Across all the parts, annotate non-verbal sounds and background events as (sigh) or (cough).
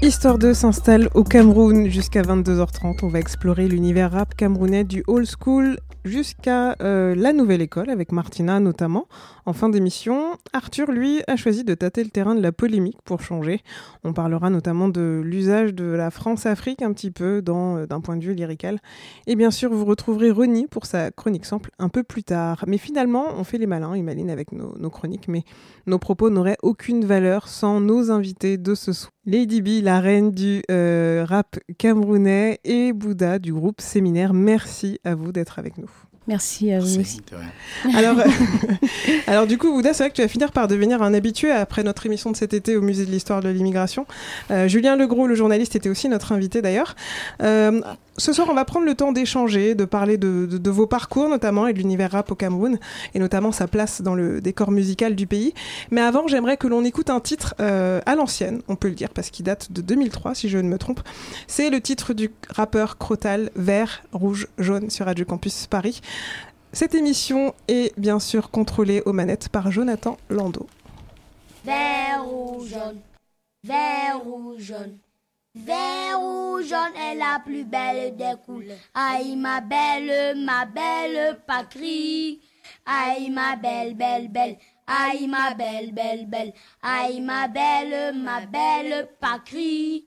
Histoire 2 s'installe au Cameroun jusqu'à 22h30. On va explorer l'univers rap camerounais du old school jusqu'à euh, la nouvelle école avec Martina notamment. En fin d'émission, Arthur, lui, a choisi de tâter le terrain de la polémique pour changer. On parlera notamment de l'usage de la France-Afrique un petit peu euh, d'un point de vue lyrical. Et bien sûr, vous retrouverez Ronnie pour sa chronique sample un peu plus tard. Mais finalement, on fait les malins et malines avec nos, chroniques, mais nos propos n'auraient aucune valeur sans nos invités de ce soir. Lady B, la reine du euh, rap camerounais, et Bouddha du groupe Séminaire. Merci à vous d'être avec nous. Merci à vous aussi. (laughs) Alors, (laughs) alors du coup, Ouda, c'est vrai que tu vas finir par devenir un habitué après notre émission de cet été au Musée de l'Histoire de l'immigration. Euh, Julien Legros, le journaliste, était aussi notre invité d'ailleurs. Euh, ce soir, on va prendre le temps d'échanger, de parler de, vos parcours notamment et de l'univers rap au Cameroun, et notamment sa place dans le décor musical du pays. Mais avant, j'aimerais que l'on écoute un titre euh, à l'ancienne, on peut le dire, parce qu'il date de 2003, si je ne me trompe. C'est le titre du rappeur Crotal, Vert, Rouge, Jaune sur Radio Campus Paris. Cette émission est bien sûr contrôlée aux manettes par Jonathan Lando. Vert, rouge, jaune, vert, rouge, jaune. Vert ou jaune est la plus belle des couleurs. Aïe ma belle, ma belle patrie. Aïe ma belle, belle, belle. Aïe ma belle, belle, belle. Aïe ma belle, ma belle patrie.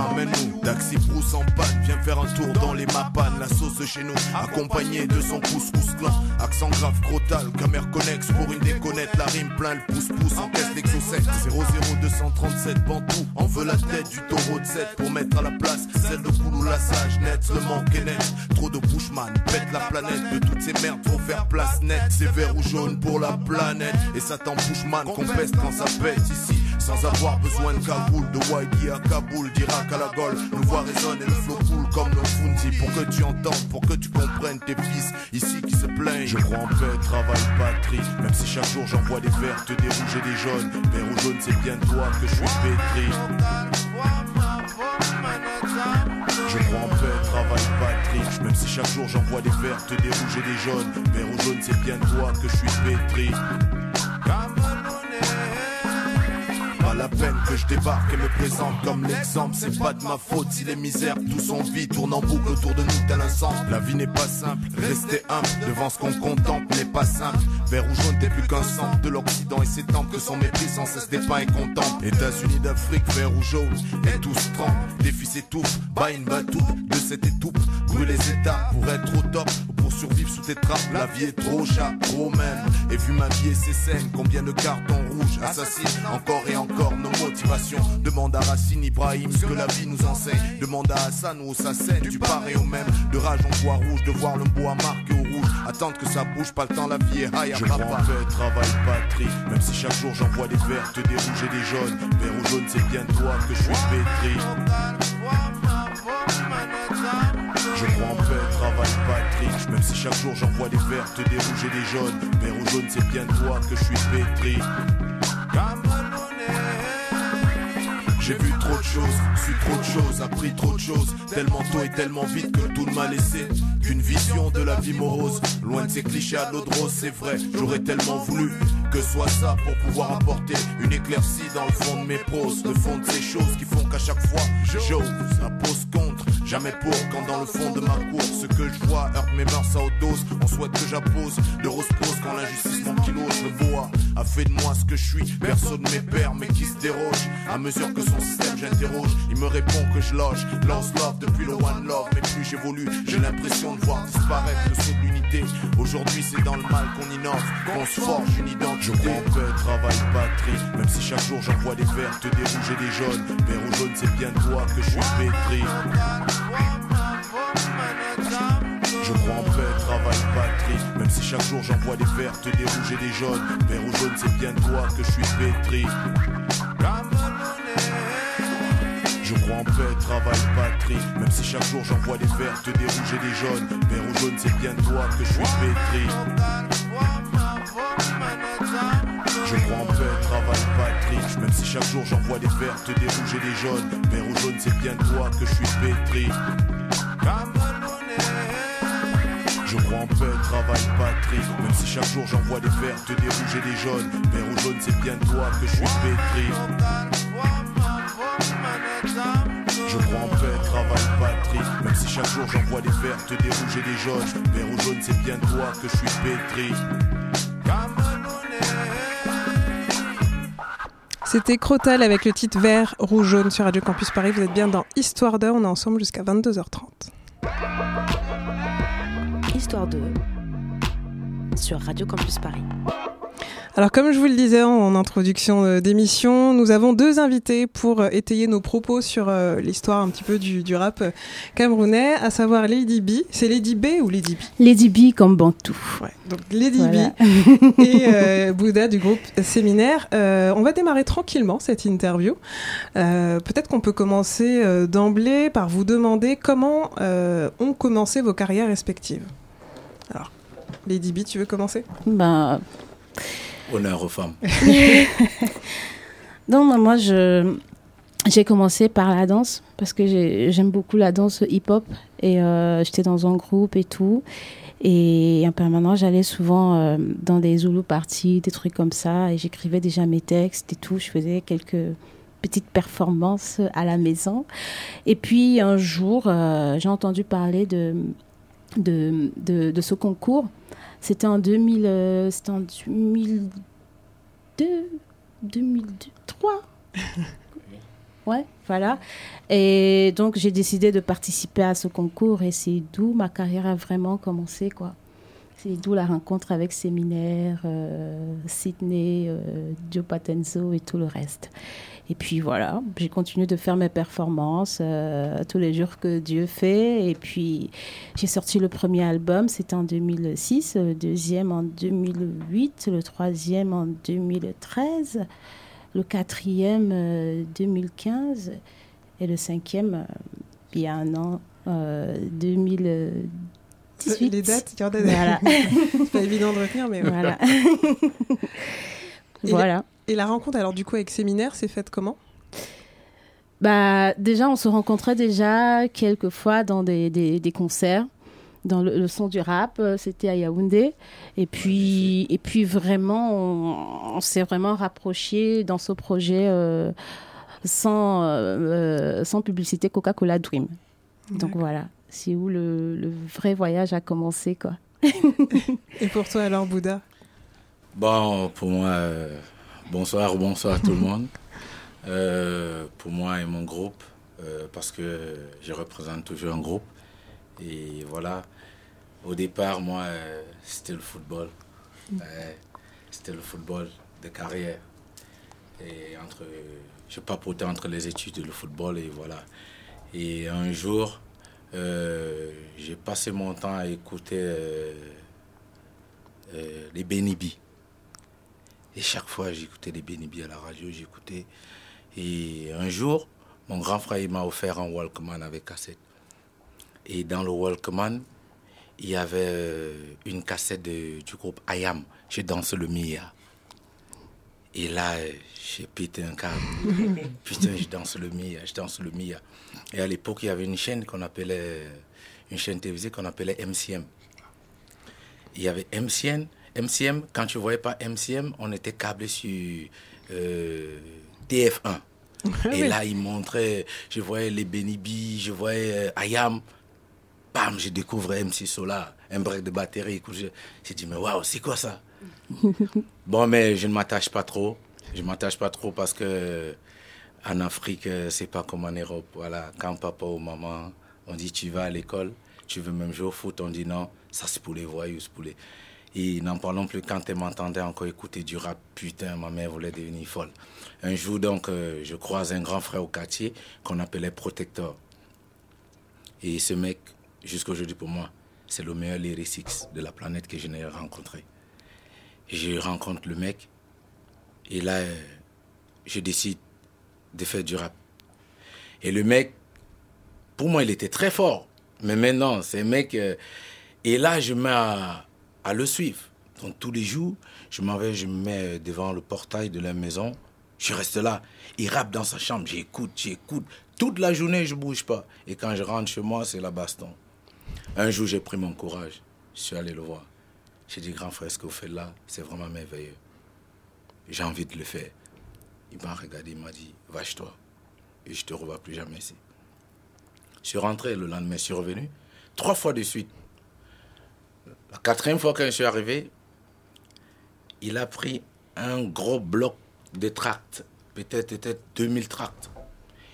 tu m'amènes nous, Daxi Brousse en panne, viens faire un tour dans les mapanes, la sauce chez nous, accompagné de son couscous clan, accent grave crotal, caméra connex pour une déconnette, la rime plein le pouce-pouce, en caisse l'exocète, 00237 Bantou, on veut la tête du taureau de 7 pour mettre à la place celle de Koulou la sage, net, le manque est net, trop de bushman, pète la planète, de toutes ces merdes, faut faire place nette, c'est vert ou jaune pour la planète, et ça t'en bushman qu'on pèse quand ça pète ici, sans avoir besoin de cagoule, de Wadi à Kaboul, d'Irak à la Gaule, nous voix résonne et le flow cool comme nos Funzi, pour que tu entendes, pour que tu comprennes tes fils, ici qui se plaignent, je crois en paix, travail, patrie, même si chaque jour j'envoie des vertes, des rouges et des jaunes, vert ou jaune c'est bien toi que je suis pétri. Je crois en paix, travail, patrie. Même si chaque jour j'envoie des vertes, des rouges et des jaunes. Vert ou jaune, c'est bien toi que je suis pétri. La peine que je débarque et me présente comme l'exemple. C'est pas de ma faute si les misères tout sont vides, tournent en boucle autour de nous tel un sang. La vie n'est pas simple, rester humble devant ce qu'on contemple n'est pas simple. Vert ou jaune, t'es plus qu'un centre de l'Occident et tant que son mépris sans cesse dépeint et contemple. États-Unis d'Afrique, vert ou jaune, et tous tremblent. Défi s'étouffe, bat une batoupe de cette étoupe. Brûle les états pour être au top pour survivre sous tes trappes. La vie est trop chat, trop même. Et vu ma vie et ses scènes, combien de cartons rouges assassinent encore et encore nos motivations. Demande à Racine Ibrahim ce que la vie nous enseigne. Demande à Hassan ou au Sassen, tu parais au même. De rage en bois rouge, de voir le bois marqué au rouge. Attendre que ça bouge, pas le temps, la vie est high. Je crois en travail, patrie. Même si chaque jour j'envoie des vertes, des rouges et des jaunes. Vert ou jaune, c'est bien toi que je suis pétri. Je crois Même si chaque jour j'envoie des vertes, des rouges et des jaunes. Vert ou jaune, c'est bien toi que je suis pétri. J'ai vu trop de choses, su trop de choses, appris trop de choses, tellement tôt et tellement vite que tout m'a laissé qu'une vision de la vie morose. Loin de ces clichés à l'eau de rose, c'est vrai, j'aurais tellement voulu que soit ça pour pouvoir apporter une éclaircie dans le fond de mes proses, le fond de ces choses qui font qu'à chaque fois j'ose, la pose contre, jamais pour quand dans le fond de ma course, ce que je vois heurte mes mœurs à haute dose, on souhaite que j'appose, de rose pose quand l'injustice m'ankylose, le bois a fait de moi ce que je suis, personne ne m'épère mais qui se déroge, à mesure que son système j'interroge, il me répond que je loge, lance love depuis le one love, mais plus j'évolue, j'ai l'impression de voir disparaître le saut de l'unité. Aujourd'hui, c'est dans le mal qu'on innove, qu'on se forge une identité. Je crois en paix, travail, patrie. Même si chaque jour j'envoie des vertes, des rouges et des jaunes. Vert ou jaune, c'est bien toi que je suis pétri. Je crois en paix, travail, patrie. Même si chaque jour j'envoie des vertes, des rouges et des jaunes. Vert ou jaune, c'est bien toi que je suis pétri. Je crois en paix, travail, patrie. Même si chaque jour j'envoie des vertes, des rouges et des jaunes. Vert ou jaune, c'est bien toi que je suis pétri. Chaque jour j'envoie des vertes, des rouges et des jaunes. Vert ou jaune, c'est bien toi que je suis pétri. Je crois en paix, travail, patrie. Même si chaque jour j'envoie des vertes, des rouges et des jaunes. Vert ou jaune, c'est bien toi que je suis pétri. Je crois en paix, travail, patrie. Même si chaque jour j'envoie des vertes, des rouges et des jaunes. Vert ou jaune, c'est bien toi que je suis pétri. C'était Crotal avec le titre Vert, Rouge, Jaune sur Radio Campus Paris. Vous êtes bien dans Histoire d'heure. On est ensemble jusqu'à 22h30. Histoire 2 sur Radio Campus Paris. Alors comme je vous le disais en introduction euh, d'émission, nous avons deux invités pour euh, étayer nos propos sur euh, l'histoire un petit peu du, du rap camerounais, à savoir Lady B. C'est Lady B ou Lady B? Lady B comme Bantou. Ouais, donc Lady Voilà. B (laughs) et (laughs) euh, Bouddha du groupe Séminaire. Euh, on va démarrer tranquillement cette interview. Euh, Peut-être qu'on peut commencer d'emblée par vous demander comment ont commencé vos carrières respectives. Alors, Lady B, tu veux commencer? Ben, Honneur aux femmes. (laughs) non, mais moi, je, j'ai commencé par la danse parce que j'ai- j'aime beaucoup la danse hip-hop et euh, j'étais dans un groupe et tout. Et en permanence, j'allais souvent euh, dans des Zulu parties, des trucs comme ça, et j'écrivais déjà mes textes et tout. Je faisais quelques petites performances à la maison. Et puis un jour, euh, j'ai entendu parler de, de ce concours. C'était en 2000, euh, c'était en 2002, 2003. (laughs) Ouais, voilà. Et donc j'ai décidé de participer à ce concours et c'est d'où ma carrière a vraiment commencé, quoi. C'est d'où la rencontre avec Séminaire, euh, Sydney, euh, Joe Patenzo et tout le reste. Et puis voilà, j'ai continué de faire mes performances euh, tous les jours que Dieu fait. Et puis j'ai sorti le premier album, c'était en 2006, le deuxième en 2008, le troisième en 2013, le quatrième euh, 2015 et le cinquième euh, il y a un an, euh, 2018. Les dates, Voilà. (laughs) c'est pas évident de retenir, mais voilà. (laughs) Voilà. Et la rencontre, alors du coup, avec Séminaire, c'est faite comment? Bah, déjà, on se rencontrait déjà quelques fois dans des, des, des concerts, dans le, le son du rap, euh, c'était à Yaoundé. Et puis, et puis vraiment, on, on s'est vraiment rapprochés dans ce projet euh, sans, euh, sans publicité Coca-Cola Dream. Donc voilà, c'est où le, le vrai voyage a commencé, quoi. (laughs) Et pour toi, alors, Bouddha? Bon, pour moi, euh, bonsoir, bonsoir à tout le monde. Euh, pour moi et mon groupe, euh, parce que je représente toujours un groupe. Et voilà, au départ, moi, euh, c'était le football. Ouais, c'était le football de carrière. Et entre, je papotais entre les études et le football, et voilà. Et un jour, j'ai passé mon temps à écouter les Benibi. Et chaque fois, j'écoutais les Benibi à la radio, j'écoutais. Et un jour, mon grand frère il m'a offert un Walkman avec cassette. Et dans le Walkman, il y avait euh, une cassette de- du groupe Ayam, Je danse le Mia. Et là, euh, j'ai pété un câble. (laughs) Putain, je danse le Mia, je danse le Mia. Et à l'époque, il y avait une chaîne qu'on appelait, une chaîne télévisée qu'on appelait MCM. Il y avait MCM. MCM, quand tu ne voyais pas MCM, on était câblé sur euh, TF1. (laughs) Et là, il montrait, je voyais les Benibi, je voyais euh, Ayam. Bam, je découvre MC Solar, un break de batterie. J'ai dit, mais waouh, c'est quoi ça? (laughs) Bon, mais je ne m'attache pas trop. Je ne m'attache pas trop parce que en Afrique, euh, c'est pas comme en Europe. Voilà, quand papa ou maman, on dit tu vas à l'école, Tu veux même jouer au foot On dit non, ça c'est pour les voyous, c'est pour les. Et n'en parlons plus quand elle m'entendait encore écouter du rap. Putain, ma mère voulait devenir folle. Un jour, donc, euh, je croise un grand frère au quartier qu'on appelait Protecteur. Et ce mec, jusqu'à aujourd'hui pour moi, c'est le meilleur lyricix de la planète que je n'ai rencontré. Je rencontre le mec et là, euh, je décide de faire du rap. Et le mec, pour moi, il était très fort. Mais maintenant, c'est un mec. Euh, et là, je mets à, à le suivre. Donc tous les jours, je m'en vais, je me mets devant le portail de la maison. Je reste là. Il rappe dans sa chambre. J'écoute, j'écoute. Toute la journée, je bouge pas. Et quand je rentre chez moi, c'est la baston. Un jour, j'ai pris mon courage. Je suis allé le voir. J'ai dit, grand frère, ce que vous faites là, c'est vraiment merveilleux. J'ai envie de le faire. Il m'a regardé, il m'a dit, vache-toi. Et je te revois plus jamais ici. Je suis rentré le lendemain, je suis revenu. Trois fois de suite. La quatrième fois que je suis arrivé, il a pris un gros bloc de tracts, peut-être peut 2000 tracts.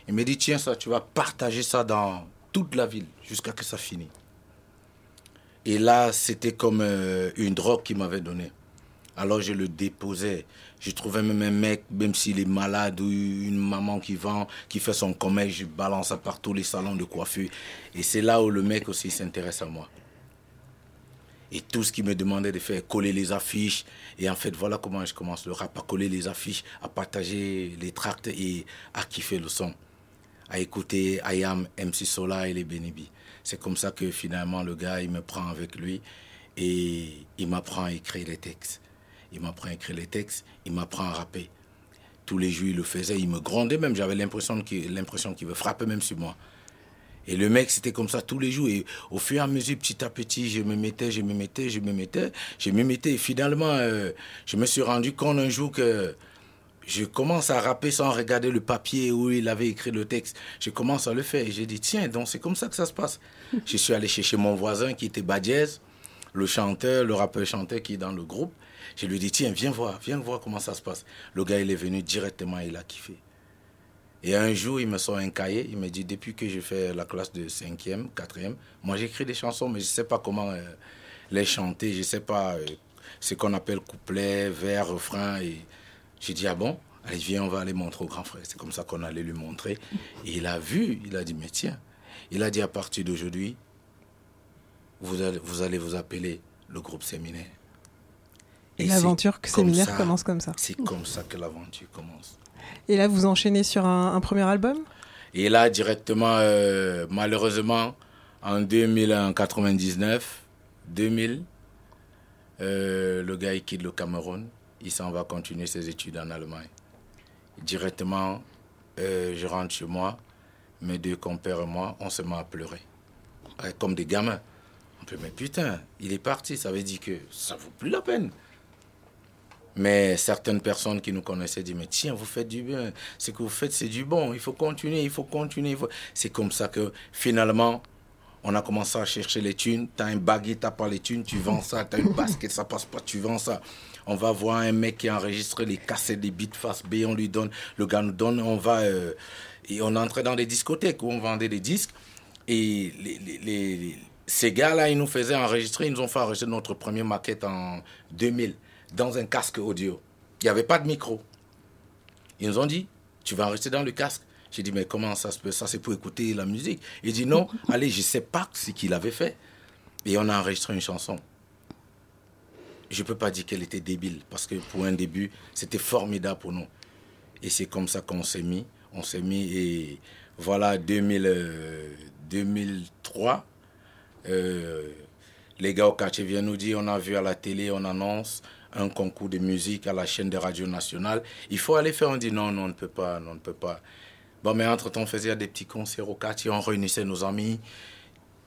Il m'a dit, tiens ça, tu vas partager ça dans toute la ville jusqu'à que ça finisse. Et là, c'était comme euh, une drogue qu'il m'avait donnée. Alors je le déposais. Je trouvais même un mec, même s'il est malade, ou une maman qui vend, qui fait son commerce, je balance ça par tous les salons de coiffure. Et c'est là où le mec aussi s'intéresse à moi. Et tout ce qu'il me demandait de faire, coller les affiches. Et en fait, voilà comment je commence le rap, à coller les affiches, à partager les tracts et à kiffer le son. À écouter Ayam, MC Sola et les Benibi. C'est comme ça que finalement le gars, il me prend avec lui et il m'apprend à écrire les textes. Il m'apprend à écrire les textes, il m'apprend à rapper. Tous les jours, il le faisait, il me grondait même. J'avais l'impression qu'il veut frapper même sur moi. Et le mec, c'était comme ça tous les jours. Et au fur et à mesure, petit à petit, je me mettais, je me mettais, je me mettais, je me mettais. Et finalement, euh, je me suis rendu compte un jour que je commence à rapper sans regarder le papier où il avait écrit le texte. Je commence à le faire. Et j'ai dit, tiens, donc c'est comme ça que ça se passe. (laughs) je suis allé chercher mon voisin qui était Badiez, le chanteur, le rappeur chanteur qui est dans le groupe. Je lui ai dit, tiens, viens voir, viens voir comment ça se passe. Le gars, il est venu directement, il a kiffé. Et un jour, il me sort un cahier, il me dit, depuis que je fais la classe de 5e, 4e, moi j'écris des chansons, mais je ne sais pas comment euh, les chanter, je ne sais pas euh, ce qu'on appelle couplet, vers, refrain. Et j'ai dit, ah bon? Allez, viens, on va aller montrer au grand frère. C'est comme ça qu'on allait lui montrer. Et il a vu, il a dit, mais tiens, il a dit, à partir d'aujourd'hui, vous allez, vous allez vous appeler le groupe séminaire. Et, l'aventure séminaire commence comme ça. C'est comme ça que l'aventure commence. Et là, vous enchaînez sur un, premier album? Et là, directement, euh, malheureusement, en 2099, 2000, euh, le gars quitte le Cameroun, il s'en va continuer ses études en Allemagne. Directement, euh, je rentre chez moi, mes deux compères et moi, on se met à pleurer. Comme des gamins. On peut, mais putain, il est parti, ça veut dire que ça vaut plus la peine. Mais certaines personnes qui nous connaissaient disent, mais tiens, vous faites du bien, ce que vous faites, c'est du bon, il faut continuer, il faut continuer. C'est comme ça que finalement, on a commencé à chercher les thunes. Tu as un baguette, tu pas les thunes, tu vends ça. Tu as une basket, ça passe pas, tu vends ça. On va voir un mec qui a enregistré les cassettes des beats face B, on lui donne, le gars nous donne, on va. Euh, et on entrait dans des discothèques où on vendait des disques. Et les, ces gars-là, ils nous faisaient enregistrer, ils nous ont fait enregistrer notre première maquette en 2000 dans un casque audio. Il n'y avait pas de micro. Ils nous ont dit, tu vas rester dans le casque. J'ai dit, mais comment ça se peut? Ça, c'est pour écouter la musique. Il dit, non, (laughs) allez, je ne sais pas ce qu'il avait fait. Et on a enregistré une chanson. Je ne peux pas dire qu'elle était débile, parce que pour un début, c'était formidable pour nous. Et c'est comme ça qu'on s'est mis. On s'est mis, et voilà, 2000, 2003, euh, euh, les gars au quartier viennent nous dire, on a vu à la télé, on annonce, un concours de musique à la chaîne de radio nationale. Il faut aller faire. On dit non, non, on ne peut pas, on ne peut pas. Bon, mais entre-temps, on faisait des petits concerts au quartier, on réunissait nos amis.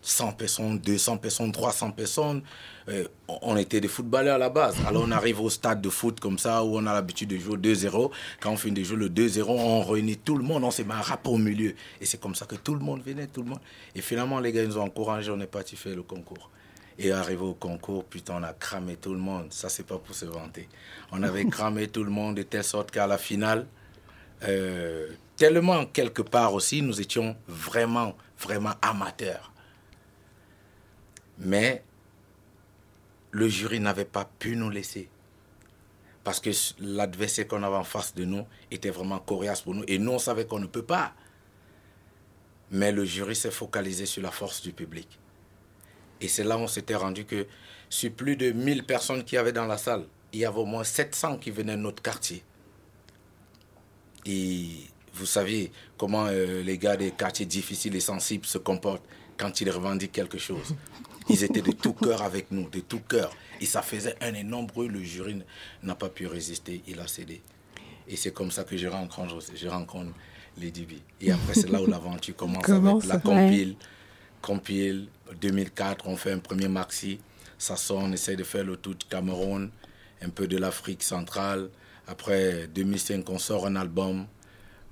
100 personnes, 200 personnes, 300 personnes. Euh, on était des footballeurs à la base. Alors on arrive au stade de foot comme ça, où on a l'habitude de jouer 2-0. Quand on finit de jouer le 2-0, on réunit tout le monde, on se met un rapport au milieu. Et c'est comme ça que tout le monde venait, tout le monde. Et finalement, les gars nous ont encouragés, on est parti faire le concours. Et arrivé au concours, putain, on a cramé tout le monde. Ça, c'est pas pour se vanter. On avait (laughs) cramé tout le monde de telle sorte qu'à la finale, euh, tellement quelque part aussi, nous étions vraiment, vraiment amateurs. Mais le jury n'avait pas pu nous laisser. Parce que l'adversaire qu'on avait en face de nous était vraiment coriace pour nous. Et nous, on savait qu'on ne peut pas. Mais le jury s'est focalisé sur la force du public. Et c'est là où on s'était rendu que sur plus de 1000 personnes qui y avait dans la salle, il y avait au moins 700 qui venaient de notre quartier. Et vous saviez comment euh, les gars des quartiers difficiles et sensibles se comportent quand ils revendiquent quelque chose. Ils étaient de tout cœur avec nous, de tout cœur. Et ça faisait un énorme bruit. Le jury n'a pas pu résister. Il a cédé. Et c'est comme ça que je rencontre, je rencontre Lady B. Et après, c'est là où l'aventure commence avec la compile. Compile 2004, on fait un premier maxi. Ça sort, on essaie de faire le tout du Cameroun, un peu de l'Afrique centrale. Après 2005, on sort un album.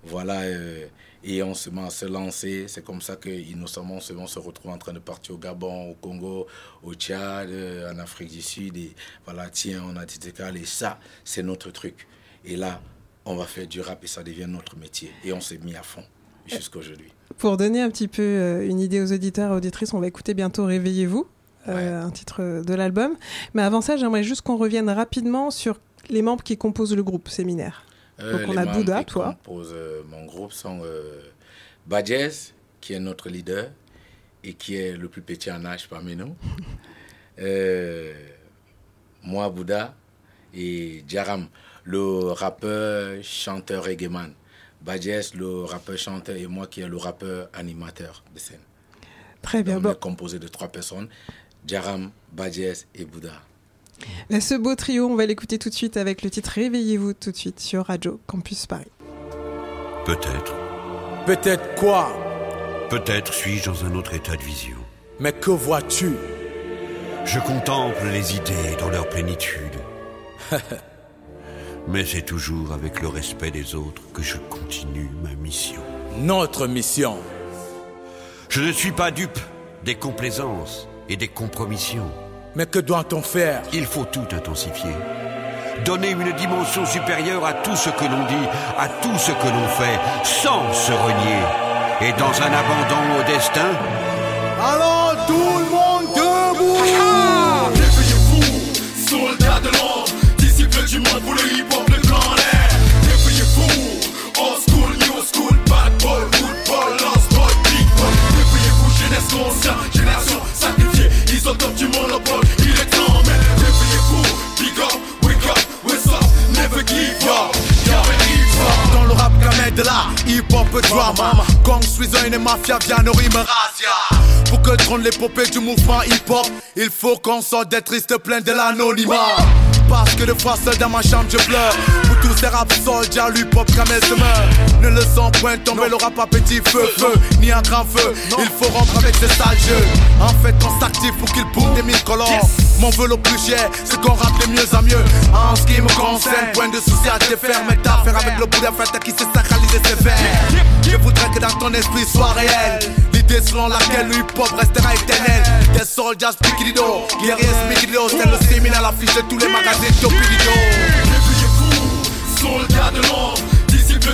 Voilà. Euh, et on se met à se lancer. C'est comme ça que innocemment, on se retrouve en train de partir au Gabon, au Congo, au Tchad, euh, en Afrique du Sud. Et voilà, tiens, on a dit Et ça, c'est notre truc. Et là, on va faire du rap et ça devient notre métier. Et on s'est mis à fond jusqu'à aujourd'hui. Pour donner un petit peu euh, une idée aux auditeurs et auditrices, on va écouter bientôt Réveillez-vous, euh, un titre de l'album. Mais avant ça, j'aimerais juste qu'on revienne rapidement sur les membres qui composent le groupe Séminaire. Euh, Donc on a Bouddha, toi. Compose, mon groupe sont Badjez, qui est notre leader et qui est le plus petit en âge parmi nous. (laughs) moi, Bouddha et Jaram le rappeur, chanteur reggae man. Badjes, le rappeur, chanteur, et moi qui est le rappeur, animateur de scène. Très bien. on est composé de trois personnes, Jaram, Badjes et Bouddha. ce beau trio, on va l'écouter tout de suite avec le titre Réveillez-vous tout de suite sur Radio Campus Paris. Peut-être. Peut-être quoi? Peut-être suis-je dans un autre état de vision. Mais que vois-tu? Je contemple les idées dans leur plénitude. (laughs) Mais c'est toujours avec le respect des autres que je continue ma mission. Notre mission. Je ne suis pas dupe des complaisances et des compromissions. Mais que doit-on faire? Il faut tout intensifier. Donner une dimension supérieure à tout ce que l'on dit, à tout ce que l'on fait, sans se renier. Et dans un abandon au destin? Allons tout le monde debout Réveillez-vous, soldats de l'ombre du monde pour le rap de la hip-hop drama. Gang, Suizon et Mafia au rime razzia Pour que trône l'épopée du mouvement hip-hop Il faut qu'on sorte des tristes plaintes de l'anonymat. Parce que de fois seul dans ma chambre je pleure. Pour tous ces rap soldiers, lui pop camel se meurt Ne le sens point tomber le rap à petit feu feu Ni un grand feu, il faut rompre avec ces sales jeux En fait on s'active pour qu'il boum des mille colons Mon vœu le plus cher, c'est qu'on rappe de mieux en mieux. En ce qui me concerne, point de souci à te faire Mais t'as affaire avec le bout d'un fait qui s'est sacralisé ses vers. Je voudrais que dans ton esprit soit réel. L'idée selon laquelle le hip-hop restera éternel. Des soldiers speakidido, guerriers speakidido C'est le séminaire à l'affiche de tous les magasins Réveillez-vous, soldats de l'ombre,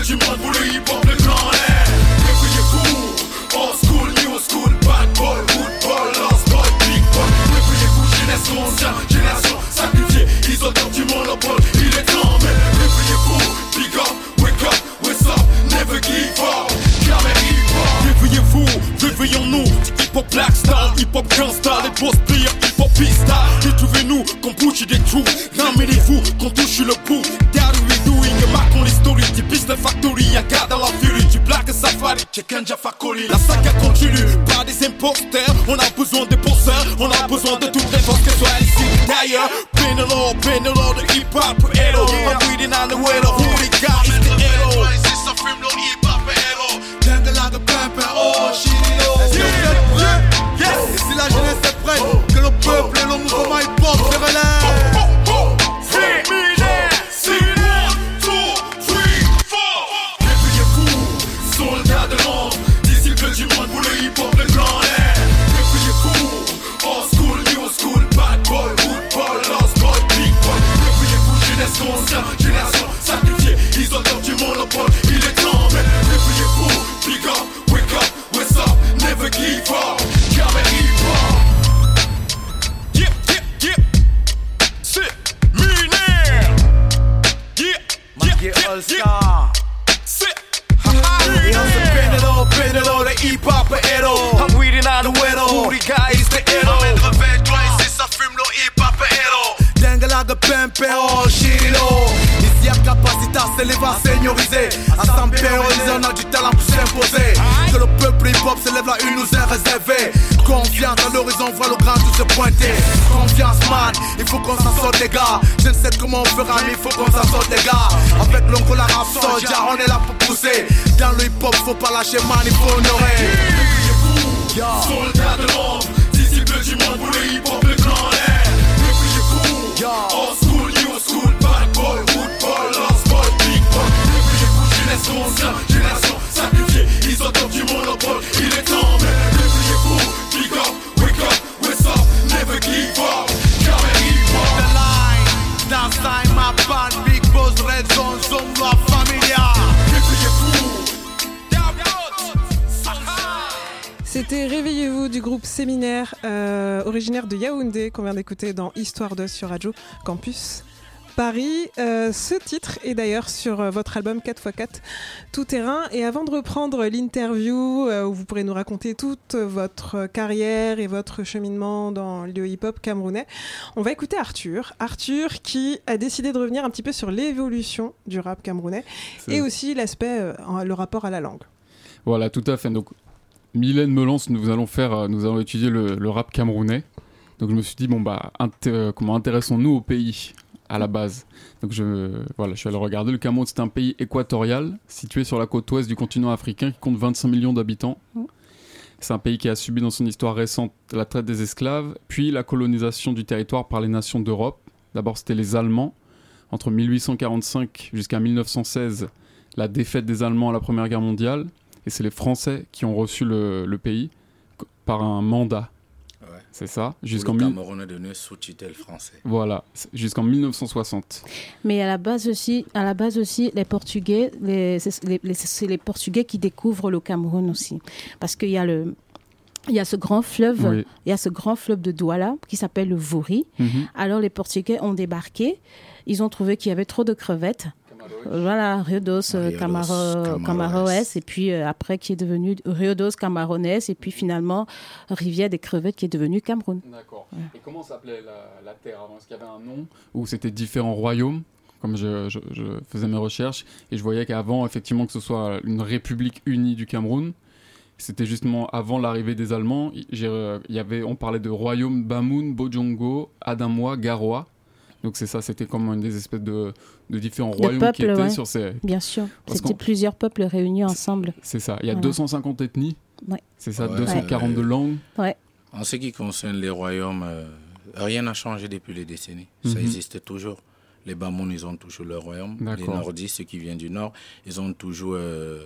du monde pour le hip-hop, le grand air. Réveillez-vous, old school, new school, bad boy, good boy, lost boy, big boy. Réveillez-vous, jeunesse consciente, génération sacrifiée, isotope du monopole, il est temps, mais réveillez-vous, big up, wake up, what's up, never give up, jamais hip hop. Réveillez-vous, réveillons-nous, hip-hop black star, hip-hop gangsta, les boss players, hip-hop pista. Retrouvez-nous, qu'on bouge des trous. Ramenez-vous, qu'on touche le bout. We doing, marquons l'histoire du business factory. Y'a garde dans la furie du black safari. Check Jaffa Coli. La saga continue, pas des imposteurs. On a besoin de penseurs, on a besoin de toutes les forces que soit ici. D'ailleurs, Penelo, Penelo, de hip hop, hello. I'm breathing on the well, qu'on vient d'écouter dans Histoire de sur Radio Campus Paris. Euh, ce titre est d'ailleurs sur euh, votre album 4x4 Tout Terrain. Et avant de reprendre l'interview euh, où vous pourrez nous raconter toute votre carrière et votre cheminement dans le hip-hop camerounais, on va écouter Arthur. Arthur qui a décidé de revenir un petit peu sur l'évolution du rap camerounais et aussi l'aspect, le rapport à la langue. Voilà, tout à fait. Donc, Mylène me lance, nous allons faire, nous allons étudier le, le rap camerounais. Donc, je me suis dit, bon, bah, inté- euh, comment intéressons-nous au pays à la base? Donc, je, voilà, je suis allé regarder. Le Cameroun, c'est un pays équatorial, situé sur la côte ouest du continent africain, qui compte 25 millions d'habitants. C'est un pays qui a subi dans son histoire récente la traite des esclaves, puis la colonisation du territoire par les nations d'Europe. D'abord, c'était les Allemands. Entre 1845 jusqu'à 1916, la défaite des Allemands à la Première Guerre mondiale. Et c'est les Français qui ont reçu le, le pays par un mandat. C'est ça Jusqu'en le mille- Cameroun est devenu sous tutelle français. Voilà, jusqu'en 1960. Mais à la base aussi, à la base aussi, les Portugais, les- c'est les, les- c'est les Portugais qui découvrent le Cameroun aussi, parce qu'il y a le il y a ce grand fleuve, Oui. il y a ce grand fleuve de Douala qui s'appelle le Vouri. Mhm. Alors les Portugais ont débarqué, ils ont trouvé qu'il y avait trop de crevettes. Voilà, Riodos, euh, Riodos, Camaro, Camaroès. Camaroès, et puis euh, après qui est devenu Riodos, Camaronès, et puis finalement Rivière des crevettes qui est devenu Cameroun. D'accord. Et comment s'appelait la, la terre avant? Est-ce qu'il y avait un nom? Ou c'était différents royaumes? Comme je, je- je faisais mes recherches, et je voyais qu'avant, effectivement, que ce soit une république unie du Cameroun, c'était justement avant l'arrivée des Allemands, euh, il y avait, on parlait de royaume Bamoun, Bojongo, Adamois, Garoua. Donc c'est ça, c'était comme une des espèces de, de différents De royaumes qui peuples, étaient ouais. sur ces... Bien sûr, c'était plusieurs peuples réunis ensemble. C'est ça, il y a Voilà. 250 ethnies, Ouais. c'est ça, Ouais. 242 Ouais. langues. Ouais. En ce qui concerne les royaumes, euh, rien n'a changé depuis les décennies. Ça Mhm. existe toujours. Les Bamoun, ils ont toujours leur royaume. Les. Nordistes, ceux qui viennent du Nord, ils ont toujours euh,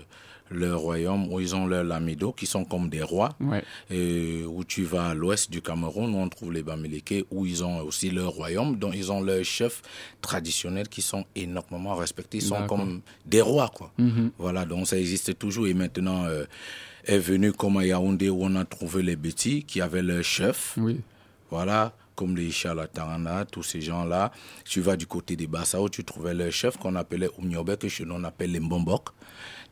leur royaume où ils ont leurs lamidos qui sont comme des rois. Ouais. Et où tu vas à l'ouest du Cameroun, où on trouve les Bamileke, où ils ont aussi leur royaume, dont ils ont leurs chefs traditionnels qui sont énormément respectés. Ils sont comme des rois, quoi. Mhm. Voilà, donc ça existe toujours. Et maintenant, euh, est venu comme à Yaoundé où on a trouvé les Bétis qui avaient leur chef. Oui. Voilà, comme les Chalatarana, tous ces gens-là. Tu vas du côté des Bassao, tu trouvais leur chef qu'on appelait Oumniobe, que chez nous on appelle les Mbombok.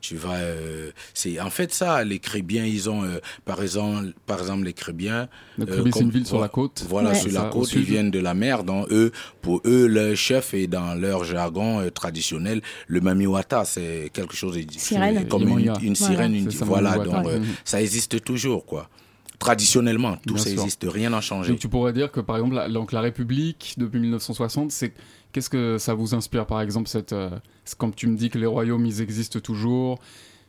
Tu vas, euh, c'est en fait ça. Les Crébiens, ils ont, euh, par exemple, par exemple les Crébiens. Le Créby, c'est une ville sur la côte. Voilà, Ouais. sur la Ça, côte, ils viennent de la mer. Donc eux, pour eux, leur chef est dans leur jargon euh, traditionnel. Le mamiwata, c'est quelque chose de Sirène. c'est comme une, une Voilà. sirène, une, ça, voilà. Donc euh, Ouais. ça existe toujours, quoi. Traditionnellement, tout Bien ça sûr. existe, rien n'a changé. Donc tu pourrais dire que par exemple la, donc la République depuis 1960, c'est qu'est-ce que ça vous inspire par exemple cette euh, c'est comme tu me dis que les royaumes ils existent toujours.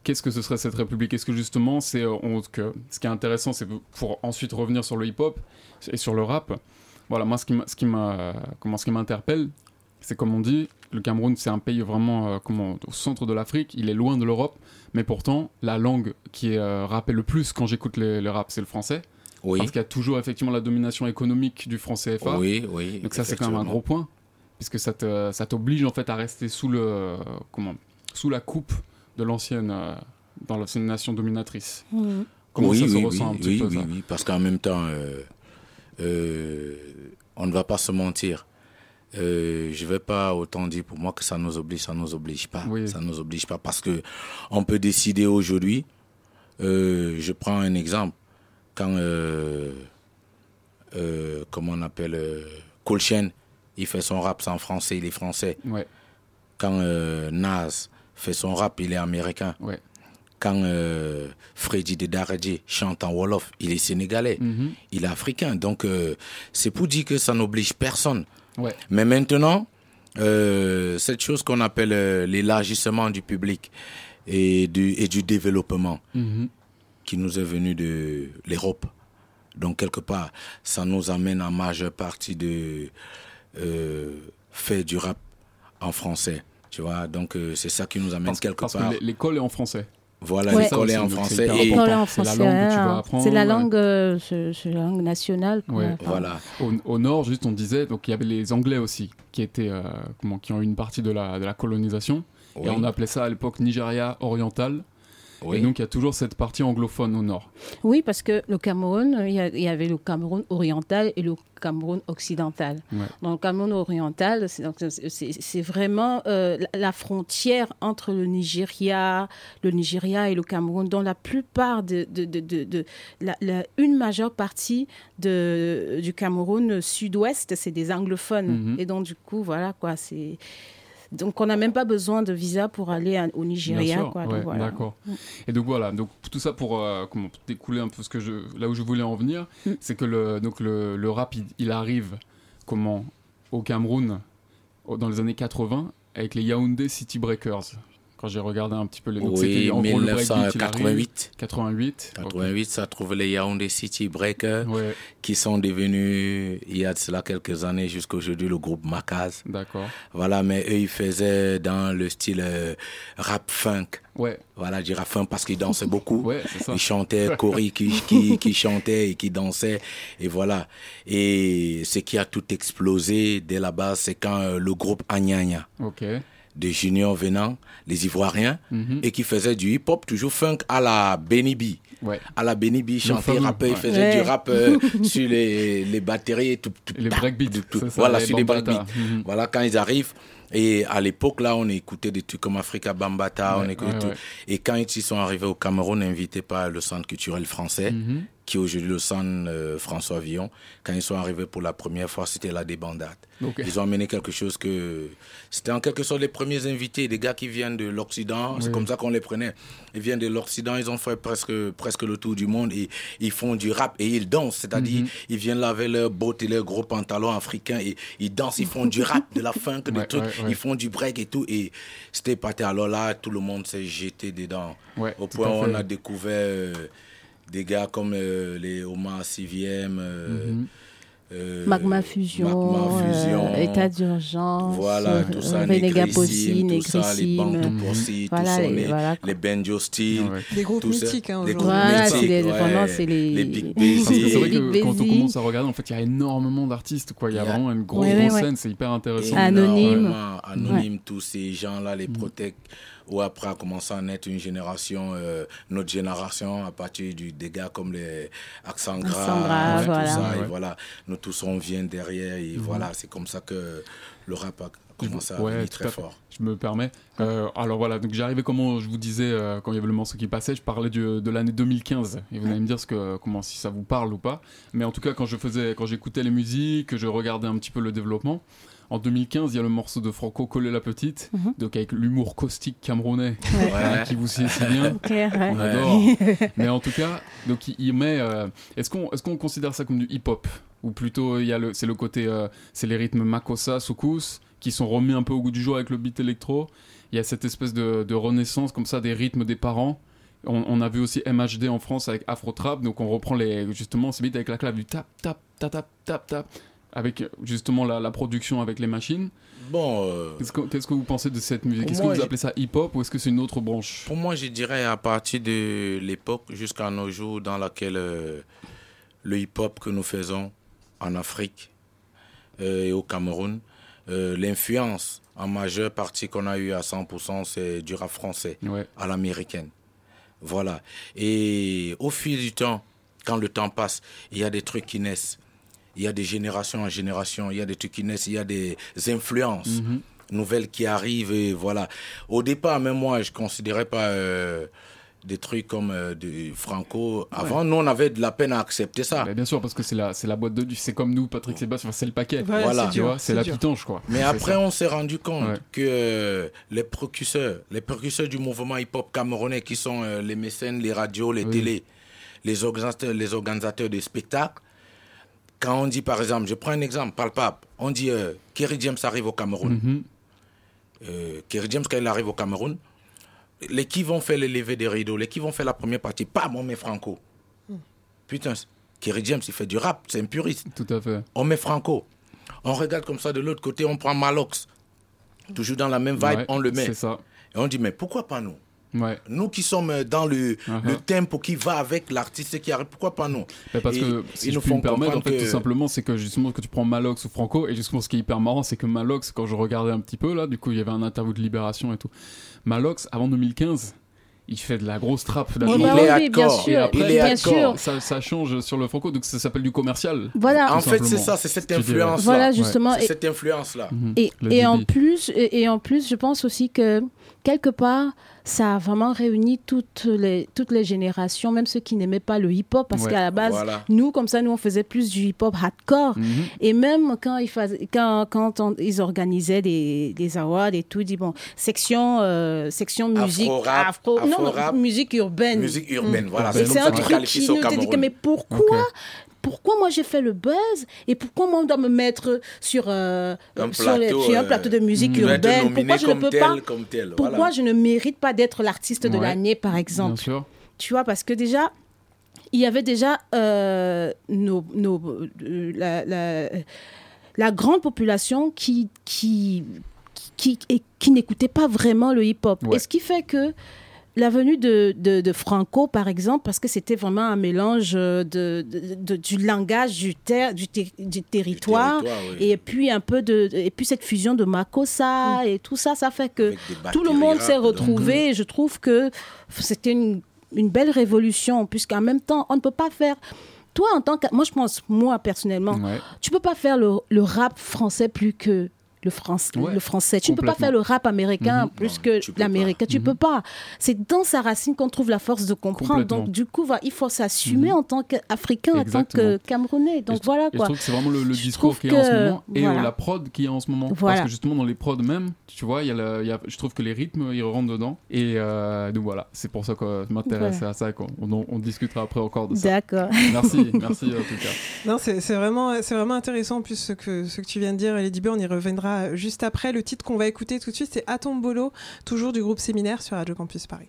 Qu'est-ce que ce serait cette République? Est-ce que justement c'est euh, que ce qui est intéressant c'est pour ensuite revenir sur le hip-hop et sur le rap. Voilà moi ce qui ce qui m'a comment ce qui m'interpelle c'est comme on dit le Cameroun c'est un pays vraiment euh, comment au centre de l'Afrique, il est loin de l'Europe, mais pourtant la langue qui est euh, rappée le plus quand j'écoute les- le rap c'est le français. Oui. Parce qu'il y a toujours effectivement la domination économique du franc CFA. Oui, oui. Donc ça c'est quand même un gros point, puisque ça te- ça t'oblige en fait à rester sous le comment sous la coupe de l'ancienne euh, dans l'ancienne nation dominatrice. Mhm. Comment oui, ça se oui, ressent oui, un petit oui, peu oui, ça oui, parce qu'en même temps, euh, euh, on ne va pas se mentir. euh, je vais pas autant dire pour moi que ça nous oblige, ça nous oblige pas. Ça nous oblige pas parce que on peut décider aujourd'hui. Euh, je prends un exemple. Quand, euh, euh, comment on appelle, euh, Colchen, il fait son rap, c'est en français, il est français. Ouais. Quand euh, Nas fait son rap, il est américain. Ouais. Quand euh, Freddy Dedaradje chante en Wolof, il est sénégalais. Mhm. Il est africain. Donc, euh, c'est pour dire que ça n'oblige personne. Ouais. Mais maintenant, euh, cette chose qu'on appelle euh, l'élargissement du public et du, et du développement Mhm. qui nous est venu de l'Europe. Donc, quelque part, ça nous amène en majeure partie de euh, faire du rap en français. Tu vois, donc euh, c'est ça qui nous amène Parce, quelque parce part. que l'é- l'école est en français. Voilà, Ouais. l'école est en français. Et en la français, langue que tu vas apprendre, C'est la langue, euh, c'est la langue nationale. Ouais. Voilà. Au, au nord, juste on disait, donc il y avait les Anglais aussi, qui étaient, euh, comment, qui ont eu une partie de la, de la colonisation. Oui. Et on appelait ça à l'époque Nigeria oriental. Oui. Et donc il y a toujours cette partie anglophone au nord. Oui, parce que le Cameroun, il y, avait le Cameroun oriental et le Cameroun occidental. Ouais. Dans le Cameroun oriental, c'est vraiment euh, la- frontière entre le Nigeria, le Nigeria et le Cameroun, dont la plupart de, de, de, de- de- la, la- une majeure partie de, du Cameroun sud-ouest, c'est des anglophones. Mhm. Et donc du coup, voilà quoi, c'est donc on n'a même pas besoin de visa pour aller à- au Nigeria, ouais, voilà. d'accord. Et donc voilà, donc tout ça pour euh, comment découler un peu ce que je, là où je voulais en venir, Mm. c'est que le, donc le, le rap il, il arrive comment au Cameroun dans les années 80 avec les Yaoundé City Breakers. Quand j'ai regardé un petit peu les donc Oui, en gros le breakbeat, il arrive. 1988. 88. ok. 88, ça trouve les Yaoundé City Breakers Ouais, qui sont devenus, il y a de cela quelques années jusqu'à aujourd'hui, le groupe Makaz. d'accord. Voilà, mais eux, ils faisaient dans le style euh, rap funk. Ouais, Voilà, du rap funk parce qu'ils dansaient beaucoup. ouais, ça. Ils chantaient, Cory qui, qui, qui chantait et qui dansait. Et voilà. Et ce qui a tout explosé dès la base, c'est quand euh, le groupe Agnagna Ok. De Junior venant, les Ivoiriens, Mhm. et qui faisait du hip-hop toujours funk à la Benny B. Ouais. À la Benny B, chantait, fameux, rappait, il ouais. faisait du rap euh, (laughs) sur les, les batteries et tout. les breakbeats, Voilà, les sur les breakbeats. Mhm. Voilà, quand ils arrivent. Et à l'époque, là, on écoutait des trucs comme Africa Bambata, Ouais, on écoutait ouais, tout. ouais. Et quand ils sont arrivés au Cameroun, invités par le Centre culturel français, Mhm. Qui est aujourd'hui le Centre euh, François Villon, quand ils sont arrivés pour la première fois, c'était la débandade. Ok. Ils ont amené quelque chose que... C'était en quelque sorte les premiers invités, des gars qui viennent de l'Occident, c'est comme ça qu'on les prenait. Ils viennent de l'Occident, ils ont fait presque, presque le tour du monde et ils font du rap et ils dansent, c'est-à-dire Mhm. ils viennent là avec leurs bottes et leurs gros pantalons africains et ils dansent, ils font du rap, de la funk, des (laughs) Ouais, trucs, ouais, ouais. ils font du break et tout et c'était parti. Alors là, tout le monde s'est jeté dedans. Au point où on a découvert euh, des gars comme euh, les Omar 6e, euh, Mhm. euh, Magma Fusion, Magma Fusion, euh, État d'urgence, voilà, tout ça, tout ça, les Voilà, tout ça, les- les, voilà. les Benjo Steel, Ouais. Des groupes tout mythiques, hein, les aujourd'hui. Voilà, c'est mythiques, les- ouais, c'est les- les Big Parce que Busy, c'est vrai que Big quand on commence à regarder, en fait, il y a énormément d'artistes, quoi. Il y a vraiment une grosse, Ouais, ouais, grosse ouais. scène, c'est hyper intéressant. Anonyme. anonyme, tous ces gens-là, les protègent. Ou après a commencé à naître une génération, euh, notre génération, à partir du, des gars comme les accents gras, Accents gras, tout voilà. ça, Ouais. et voilà, nous tous on vient derrière, Mhm. et voilà, c'est comme ça que le rap a commencé à Ouais, venir très fort. Je me permets. Euh, alors voilà, donc j'arrivais, comment je vous disais, euh, quand il y avait le morceau qui passait, je parlais du- de l'année 2015. Et vous allez me dire ce que, comment, si ça vous parle ou pas. Mais en tout cas, quand je faisais, quand j'écoutais les musiques, que je regardais un petit peu le développement, en 2015, il y a le morceau de Franco Coller la Petite, Mhm. donc avec l'humour caustique camerounais, Ouais. hein, qui vous sied si bien. Ouais. On adore. (laughs) Mais en tout cas, donc il, il met. euh, est-ce qu'on est-ce qu'on considère ça comme du hip-hop? Ou plutôt il y a le c'est le côté euh, c'est les rythmes makossa, soukous qui sont remis un peu au goût du jour avec le beat électro. Il y a cette espèce de, de renaissance comme ça des rythmes des parents. On, on a vu aussi MHD en France avec Afro Trap, donc on reprend les justement ces beats avec la clave du tap tap tap tap tap tap avec justement la, la production avec les machines. Bon, euh, Qu'est-ce que, qu'est-ce que vous pensez de cette musique? Est-ce que vous appelez ça hip-hop ou est-ce que c'est une autre branche? Pour moi, je dirais à partir de l'époque jusqu'à nos jours dans laquelle euh, le hip-hop que nous faisons en Afrique euh, et au Cameroun, l'influence en majeure partie qu'on a eu à 100%, c'est du rap français Ouais. à l'américaine. Voilà. Et au fil du temps, quand le temps passe, il y a des trucs qui naissent. Il y a des générations en génération, il y a des trucs qui naissent, il y a des influences Mhm. nouvelles qui arrivent et voilà. Au départ, même moi, je considérais pas euh, des trucs comme euh, du Franco. Avant, nous, on avait de la peine à accepter ça. Mais bien sûr, parce que c'est la, c'est la boîte de du. C'est comme nous, Patrick Sébastien, c'est le paquet. Ouais, Voilà. c'est tu dur, vois, c'est la dur. pitanche, quoi. Mais après, ça. on s'est rendu compte Ouais. que euh, les précurseurs, les précurseurs du mouvement hip-hop camerounais, qui sont euh, les mécènes, les radios, les Oui. télés, les organisateurs, les organisateurs des spectacles, quand on dit, par exemple, je prends un exemple palpable, on dit euh, Kerry James arrive au Cameroun. Mhm. Euh, Kerry James, quand il arrive au Cameroun, les qui vont faire le lever des rideaux, les qui vont faire la première partie, pas on met Franco. Putain, Kerry James, il fait du rap, c'est un puriste. Tout à fait. On met Franco. On regarde comme ça de l'autre côté, on prend Malox. Toujours dans la même vibe, Ouais, on le met. c'est ça. Et on dit, mais pourquoi pas nous? Ouais. Nous qui sommes euh, dans le, Uh-huh. le tempo qui va avec l'artiste qui arrive, pourquoi pas nous? Parce Et que, si ils je nous puis me font permettre, en tout simplement, c'est que justement, que tu prends Malox ou Franco, et justement, ce qui est hyper marrant, c'est que Malox, quand je regardais un petit peu, là, du coup, il y avait un interview de Libération et tout. Malox, avant 2015, il fait de la grosse trappe. Bah oui, bien sûr, après, il est bien sûr. Ça, ça change sur le Franco, donc ça s'appelle du commercial. Voilà. En fait, c'est ça, c'est cette Je dirais. influence-là. Voilà, justement. Et- cette influence-là. Mhm. Et, Le et en débit. plus, et, et en plus, je pense aussi que quelque part, ça a vraiment réuni toutes les, toutes les générations, même ceux qui n'aimaient pas le hip-hop, parce Ouais, qu'à la base, voilà. nous, comme ça, nous, on faisait plus du hip-hop hardcore. Mhm. Et même quand ils, quand, quand on- ils organisaient des, des awards et tout, ils disent, bon, section, euh, section musique, Afro-rap, afro, non, musique urbaine. Musique urbaine, voilà. C'est un truc qui nous dit mais pourquoi pourquoi moi j'ai fait le buzz et pourquoi moi on doit me mettre sur, euh, Un sur, les- plateau, sur un euh, plateau de musique dois être urbaine Pourquoi je ne peux tel, pas comme tel, Pourquoi voilà. je ne mérite pas d'être l'artiste de Ouais. l'année par exemple Bien sûr. Tu vois parce que déjà il y avait déjà euh, nos, nos- euh, la, la- la grande population qui qui qui, qui, qui n'écoutait pas vraiment le hip-hop. Ouais. Et ce qui fait que la venue de, de, de Franco, par exemple, parce que c'était vraiment un mélange de, de- de- du langage du, ter- du, ter- du territoire, territoire, oui. et puis un peu de et puis cette fusion de Makossa et tout ça, ça fait que tout le monde s'est retrouvé. Et je trouve que c'était une, une belle révolution, puisqu'en même temps, on ne peut pas faire. Toi, en tant que. Moi, je pense, moi, personnellement, Ouais. tu peux pas faire le, le rap français plus que le, France, Ouais, le français. Tu ne peux pas faire le rap américain Mhm. plus Non, que l'américain. Tu Mhm. peux pas. C'est dans sa racine qu'on trouve la force de comprendre. Donc, du coup, va- il faut s'assumer Mhm. en tant qu'Africain, en tant que. Camerounais. Donc, je- voilà et je quoi. trouve que c'est vraiment le, le discours y a en ce moment et voilà. euh, la prod qu'il y a en ce moment. Voilà. Parce que justement, dans les prods même, tu vois, il y a le- il y a- je trouve que les rythmes, ils rentrent dedans. Et euh, donc voilà, c'est pour ça que je m'intéresse Voilà. à ça. quoi. On, on discutera après encore de ça. D'accord. (laughs) Merci, (laughs) merci en tout cas. Non, c'est vraiment, c'est vraiment intéressant en plus ce que, ce que tu viens de dire, Lady B. On y reviendra juste après. Le titre qu'on va écouter tout de suite, c'est Atombolo, toujours du groupe Séminaire sur Radio Campus Paris.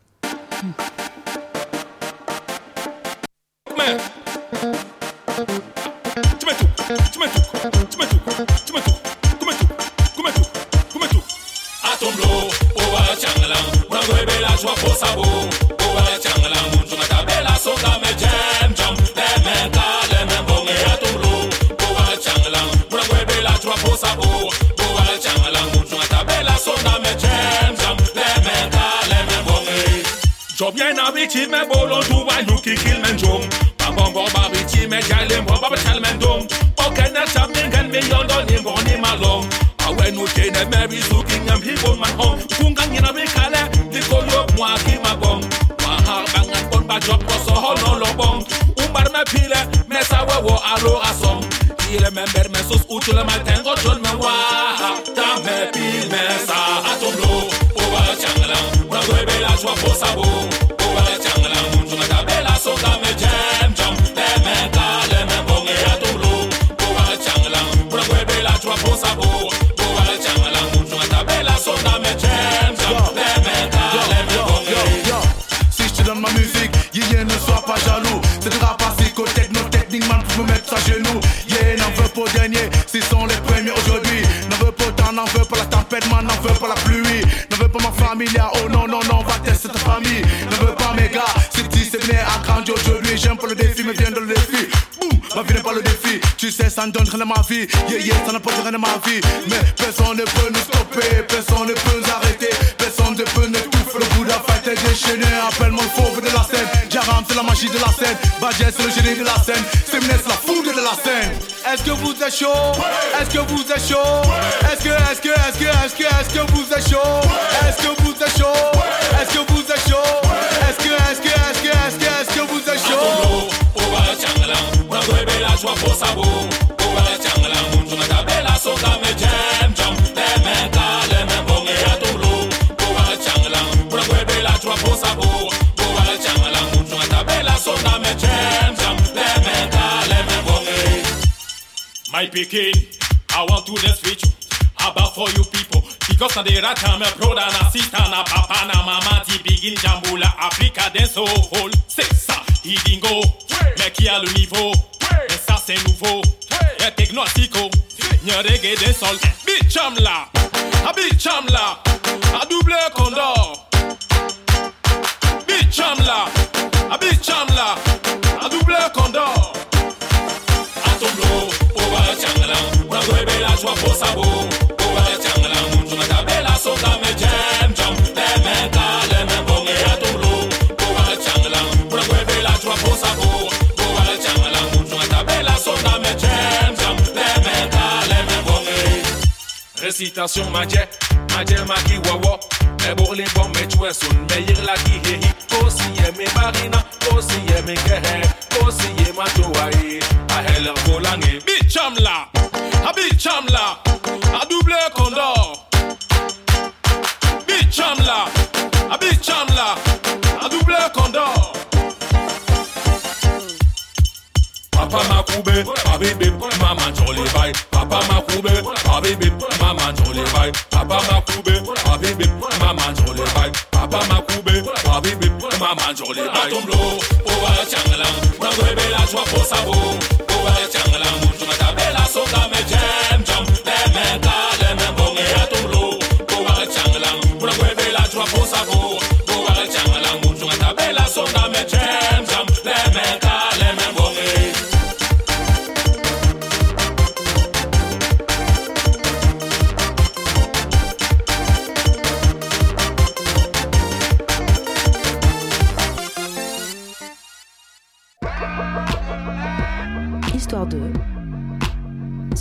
Bobby team me bolo do a you can kill me jong. Bam bam bam Bobby team me gyal him bam bam tell me dong. Okay na something can me yon don him born him along. I when you say that Mary looking him he born man home. Kungang yina be kale the kolo mwa ki ma bong. Wahal bang at bon ba job koso ho no lo bong. Umbar me pile me sawe wo alo asong. Ile me ber me sus utule me tengo chon me wa. Ta me pile me sa atom lo. Owa changlang. Bravo bela chwa posabong. Défi, mais viens de le défi. Boum, ma vie n'est pas le défi. Tu sais, ça ne donne rien à ma vie. Yeah, yeah, ça n'a pas de rien à ma vie. Mais personne ne peut nous stopper, personne ne peut nous arrêter. Personne ne peut nous étouffer. Le la fête est déchaîné. Appelle-moi le fauve de la scène. Jaram c'est la magie de la scène. Badger, c'est le génie de la scène. Semnes, la foudre de la scène. Est-ce que vous êtes chaud? Est-ce que vous êtes chaud? Est-ce que, est-ce que, est-ce que, est-ce que, est-ce que vous êtes chaud? Est-ce que vous êtes chaud? Est-ce que vous êtes chaud? Bebe la joie pour sa boum. Oba changala, mun tuna tabela soka me jam jam. Le men ka, le men bonge a tumlu. Oba changala, una bebe la joie pour sa boum. Oba changala, mun tuna tabela soka me jam jam. Le men ka, le men bonge. My pikin, I want to dance with you. About for you people? Because na the rat and my brother na sister na papa na mama ti begin jambula Africa dance so whole. C'est ça, hidingo. Mais qui a le niveau? Mais ça c'est nouveau. Et technotico. Nya reggae des sol. Bicham là. A bicham là. A double condor. Bicham là. A bicham là. A double condor. Atomblo. Oba changala. Una nueve la joie pour sa sitasyon madje, madje magi wawo E bor le bom me chwe son, me yir la ki hehi Kosiye me marina, kosiye me kehe Kosiye ma towa e, a ah, hele volange Bi cham la, a ah, bi cham la, a double kondor Bi cham la Papa Makube, Habibi, Mama Jolly Bye. Papa Makube, Habibi, Mama Jolly Bye. Papa Makube, Habibi, Mama Jolly Bye. Papa Makube, Habibi, Mama Jolly Bye. Atomblo, Owa Changalang, Nagwebe la joie pour sa boum.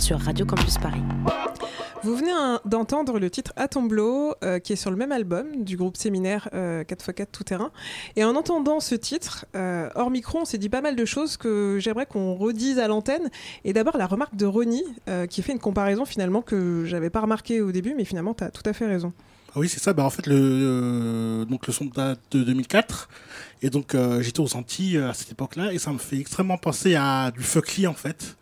Sur Radio Campus Paris. Vous venez d'entendre le titre Atomblo, euh, qui est sur le même album du groupe séminaire euh, 4x4 Tout Terrain. Et en entendant ce titre, euh, hors micro, on s'est dit pas mal de choses que j'aimerais qu'on redise à l'antenne. Et d'abord, la remarque de Ronnie, euh, qui fait une comparaison finalement que j'avais pas remarqué au début, mais finalement, tu as tout à fait raison. Ah oui, c'est ça. Bah, en fait, le, euh, donc, le son date de 2004. Et donc, euh, j'étais aux Antilles euh, à cette époque-là. Et ça me fait extrêmement penser à du Fuckly, en fait.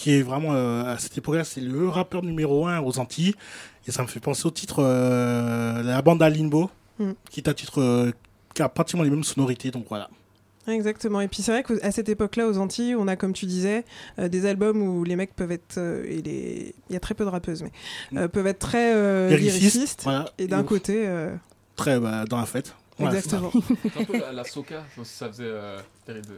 Qui est vraiment, euh, à cette époque-là, c'est le rappeur numéro un aux Antilles. Et ça me fait penser au titre euh, La bande à Limbo. Mm. Qui est un titre euh, qui a pratiquement les mêmes sonorités. Donc voilà. Exactement. Et puis c'est vrai qu'à cette époque-là, aux Antilles, on a, comme tu disais, euh, des albums où les mecs peuvent être, euh, et les... il y a très peu de rappeuses, mais euh, peuvent être très euh, Lyricistes, lyricistes. voilà. Et d'un côté, euh, Très bah, dans la fête. Exactement. C'est un peu la, la soca, ça faisait euh, terrible.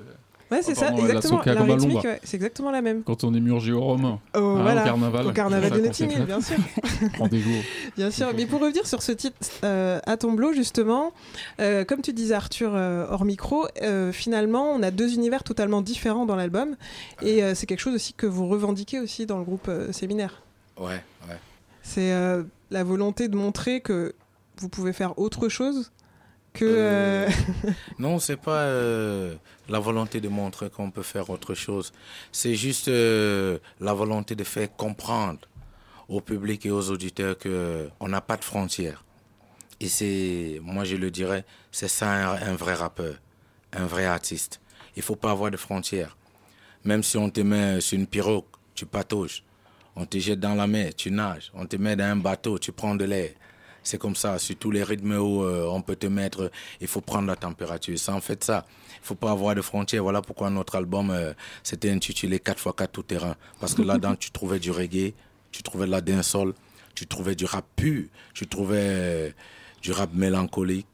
Ouais, c'est Ah, ça, exactement. La rythmique, ouais, c'est exactement la même. Quand on est murgé au Romain. Oh, Hein, voilà, Au carnaval. au carnaval de ça qu'on Notting Hill, bien sûr. (laughs) Rendez-vous. (laughs) Bien sûr, mais pour revenir sur ce titre euh, à Tomblo, justement, euh, comme tu disais Arthur euh, hors micro, euh, finalement, on a deux univers totalement différents dans l'album, et c'est quelque chose aussi que vous revendiquez aussi dans le groupe séminaire. Ouais, ouais. C'est la volonté de montrer que vous pouvez faire autre chose que. Euh, euh, Non, c'est pas euh, la volonté de montrer qu'on peut faire autre chose. C'est juste euh, la volonté de faire comprendre au public et aux auditeurs que on n'a pas de frontières. Et c'est, moi je le dirais, c'est ça un, un vrai rappeur, un vrai artiste. Il faut pas avoir de frontières. Même si on te met sur une pirogue, tu patauges. On te jette dans la mer, tu nages. On te met dans un bateau, tu prends de l'air. C'est comme ça, sur tous les rythmes où euh, on peut te mettre, il faut prendre la température. C'est en fait ça. Il faut pas avoir de frontières. Voilà pourquoi notre album, euh, c'était intitulé 4x4 tout terrain. Parce que là-dedans, tu trouvais du reggae, tu trouvais de la dancehall, tu trouvais du rap pur, tu trouvais euh, du rap mélancolique,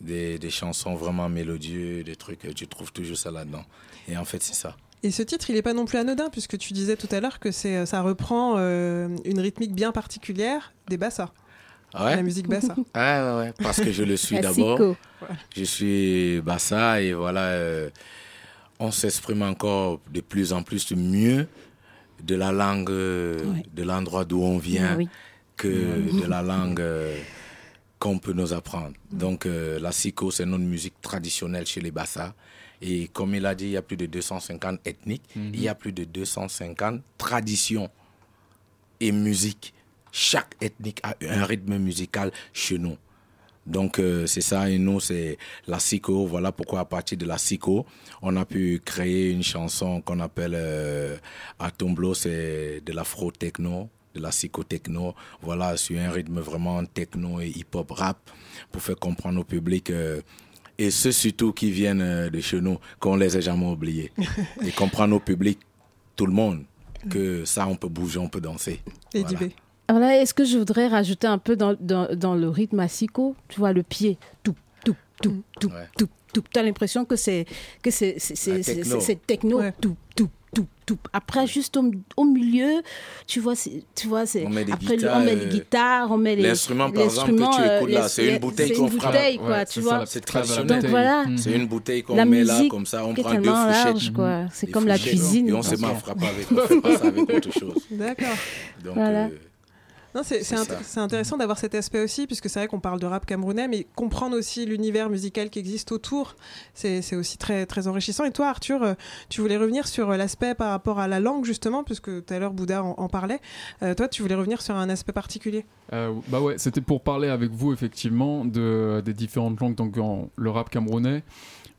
des, chansons vraiment mélodieux, des trucs, euh, tu trouves toujours ça là-dedans. Et en fait, c'est ça. Et ce titre, il n'est pas non plus anodin, puisque tu disais tout à l'heure que ça reprend une rythmique bien particulière des bassas. Ouais? La musique Bassa. Ouais, ouais, ouais, parce que je le suis (laughs) d'abord. Je suis Bassa et voilà, euh, on s'exprime encore de plus en plus mieux de la langue, euh, de l'endroit d'où on vient, Oui. que de la langue euh, qu'on peut nous apprendre. Donc euh, la siko, c'est notre musique traditionnelle chez les Bassa. Et comme il a dit, il y a plus de 250 ethniques, il y a plus de 250 traditions et musique. Chaque ethnique a un rythme musical chez nous. Donc euh, c'est ça et nous c'est la SICO. Voilà pourquoi à partir de la SICO, on a pu créer une chanson qu'on appelle euh, Atomblo, c'est de l'afro techno, de la SICO techno. Voilà sur un rythme vraiment techno et hip hop rap pour faire comprendre au public. euh, et ceux surtout qui viennent euh, de chez nous, qu'on les ait jamais oubliés. (laughs) et comprendre au public, tout le monde, que ça on peut bouger, on peut danser. Et Voilà. Alors là, est-ce que je voudrais rajouter un peu dans, dans, dans le rythme asico, tu vois, le pied, tout, tout, tout, tout, tout, tout. Tu as l'impression que c'est que c'est c'est- c'est- c'est- techno. techno, tout, tout, tout, tout. Après, juste au, au milieu, tu vois, c'est- tu vois, c'est On met des après guitares, on met les euh, guitar, on met les L'instrument, par exemple, que tu euh, écoutes là, c'est une bouteille c'est qu'on une frappe. bouteille, quoi, Ouais, tu c'est vois. C'est traditionnel. Donc voilà. Mhm. C'est une bouteille qu'on met là, comme ça, on prend deux large, quoi. C'est comme la cuisine. Et on se met avec, on fait pas ça avec autre chose. (laughs) D'accord. Donc, Voilà. Non, c'est c'est C'est int- ça. c'est intéressant d'avoir cet aspect aussi, puisque c'est vrai qu'on parle de rap camerounais, mais comprendre aussi l'univers musical qui existe autour, c'est c'est aussi très, très enrichissant. Et toi, Arthur, euh, tu voulais revenir sur euh, l'aspect par rapport à la langue, justement, puisque tout à l'heure Bouddha en, en parlait. Euh, toi, tu voulais revenir sur un aspect particulier. Euh, bah ouais, c'était pour parler avec vous effectivement de, des différentes langues, donc en- le rap camerounais.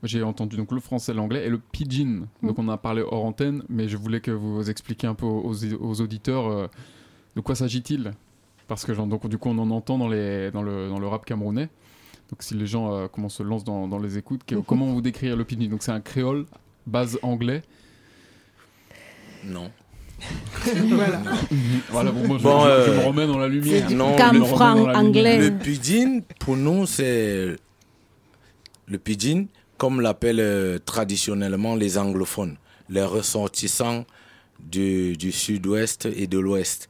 J'ai entendu donc le français, l'anglais et le pidgin. Donc on en a parlé hors antenne, mais je voulais que vous expliquiez un peu aux, aux auditeurs euh, de quoi s'agit-il. Parce que genre, donc, du coup on en entend dans, les, dans, le, dans le rap camerounais. Donc si les gens euh, comment se lancent dans, dans les écoutes, que- (laughs) comment vous décrire le pidgin Donc c'est un créole, base anglais. Non. (laughs) voilà. voilà, bon, moi je, Bon, je- je euh, me remets dans la lumière. non, remets franc lumière. anglais. Le pidgin, pour nous, c'est le pidgin, comme l'appellent euh, traditionnellement les anglophones, les ressortissants du, du sud-ouest et de l'ouest.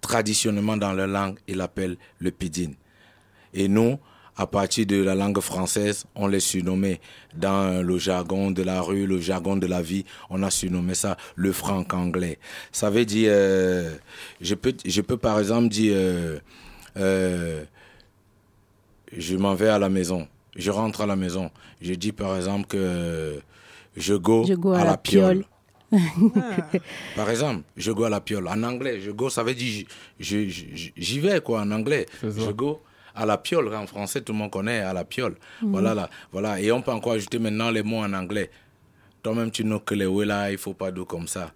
Traditionnellement, dans leur langue, ils l'appellent le pidgin. Et nous, à partir de la langue française, on les surnommait dans le jargon de la rue, le jargon de la vie, on a surnommé ça le franc anglais. Ça veut dire, euh, je peux, je peux par exemple dire, euh, euh, je m'en vais à la maison, je rentre à la maison, je dis par exemple que je go, Je go à, à la la piole. piole. (laughs) Par exemple, je go à la piole. En anglais, je go, ça veut dire j'y vais, quoi, en anglais. Je go à la piole. En français, tout le monde connaît à la piole. Voilà, là, voilà. Et on peut encore ajouter maintenant les mots en anglais. Toi-même, tu know que les là, il faut pas d'eau comme ça.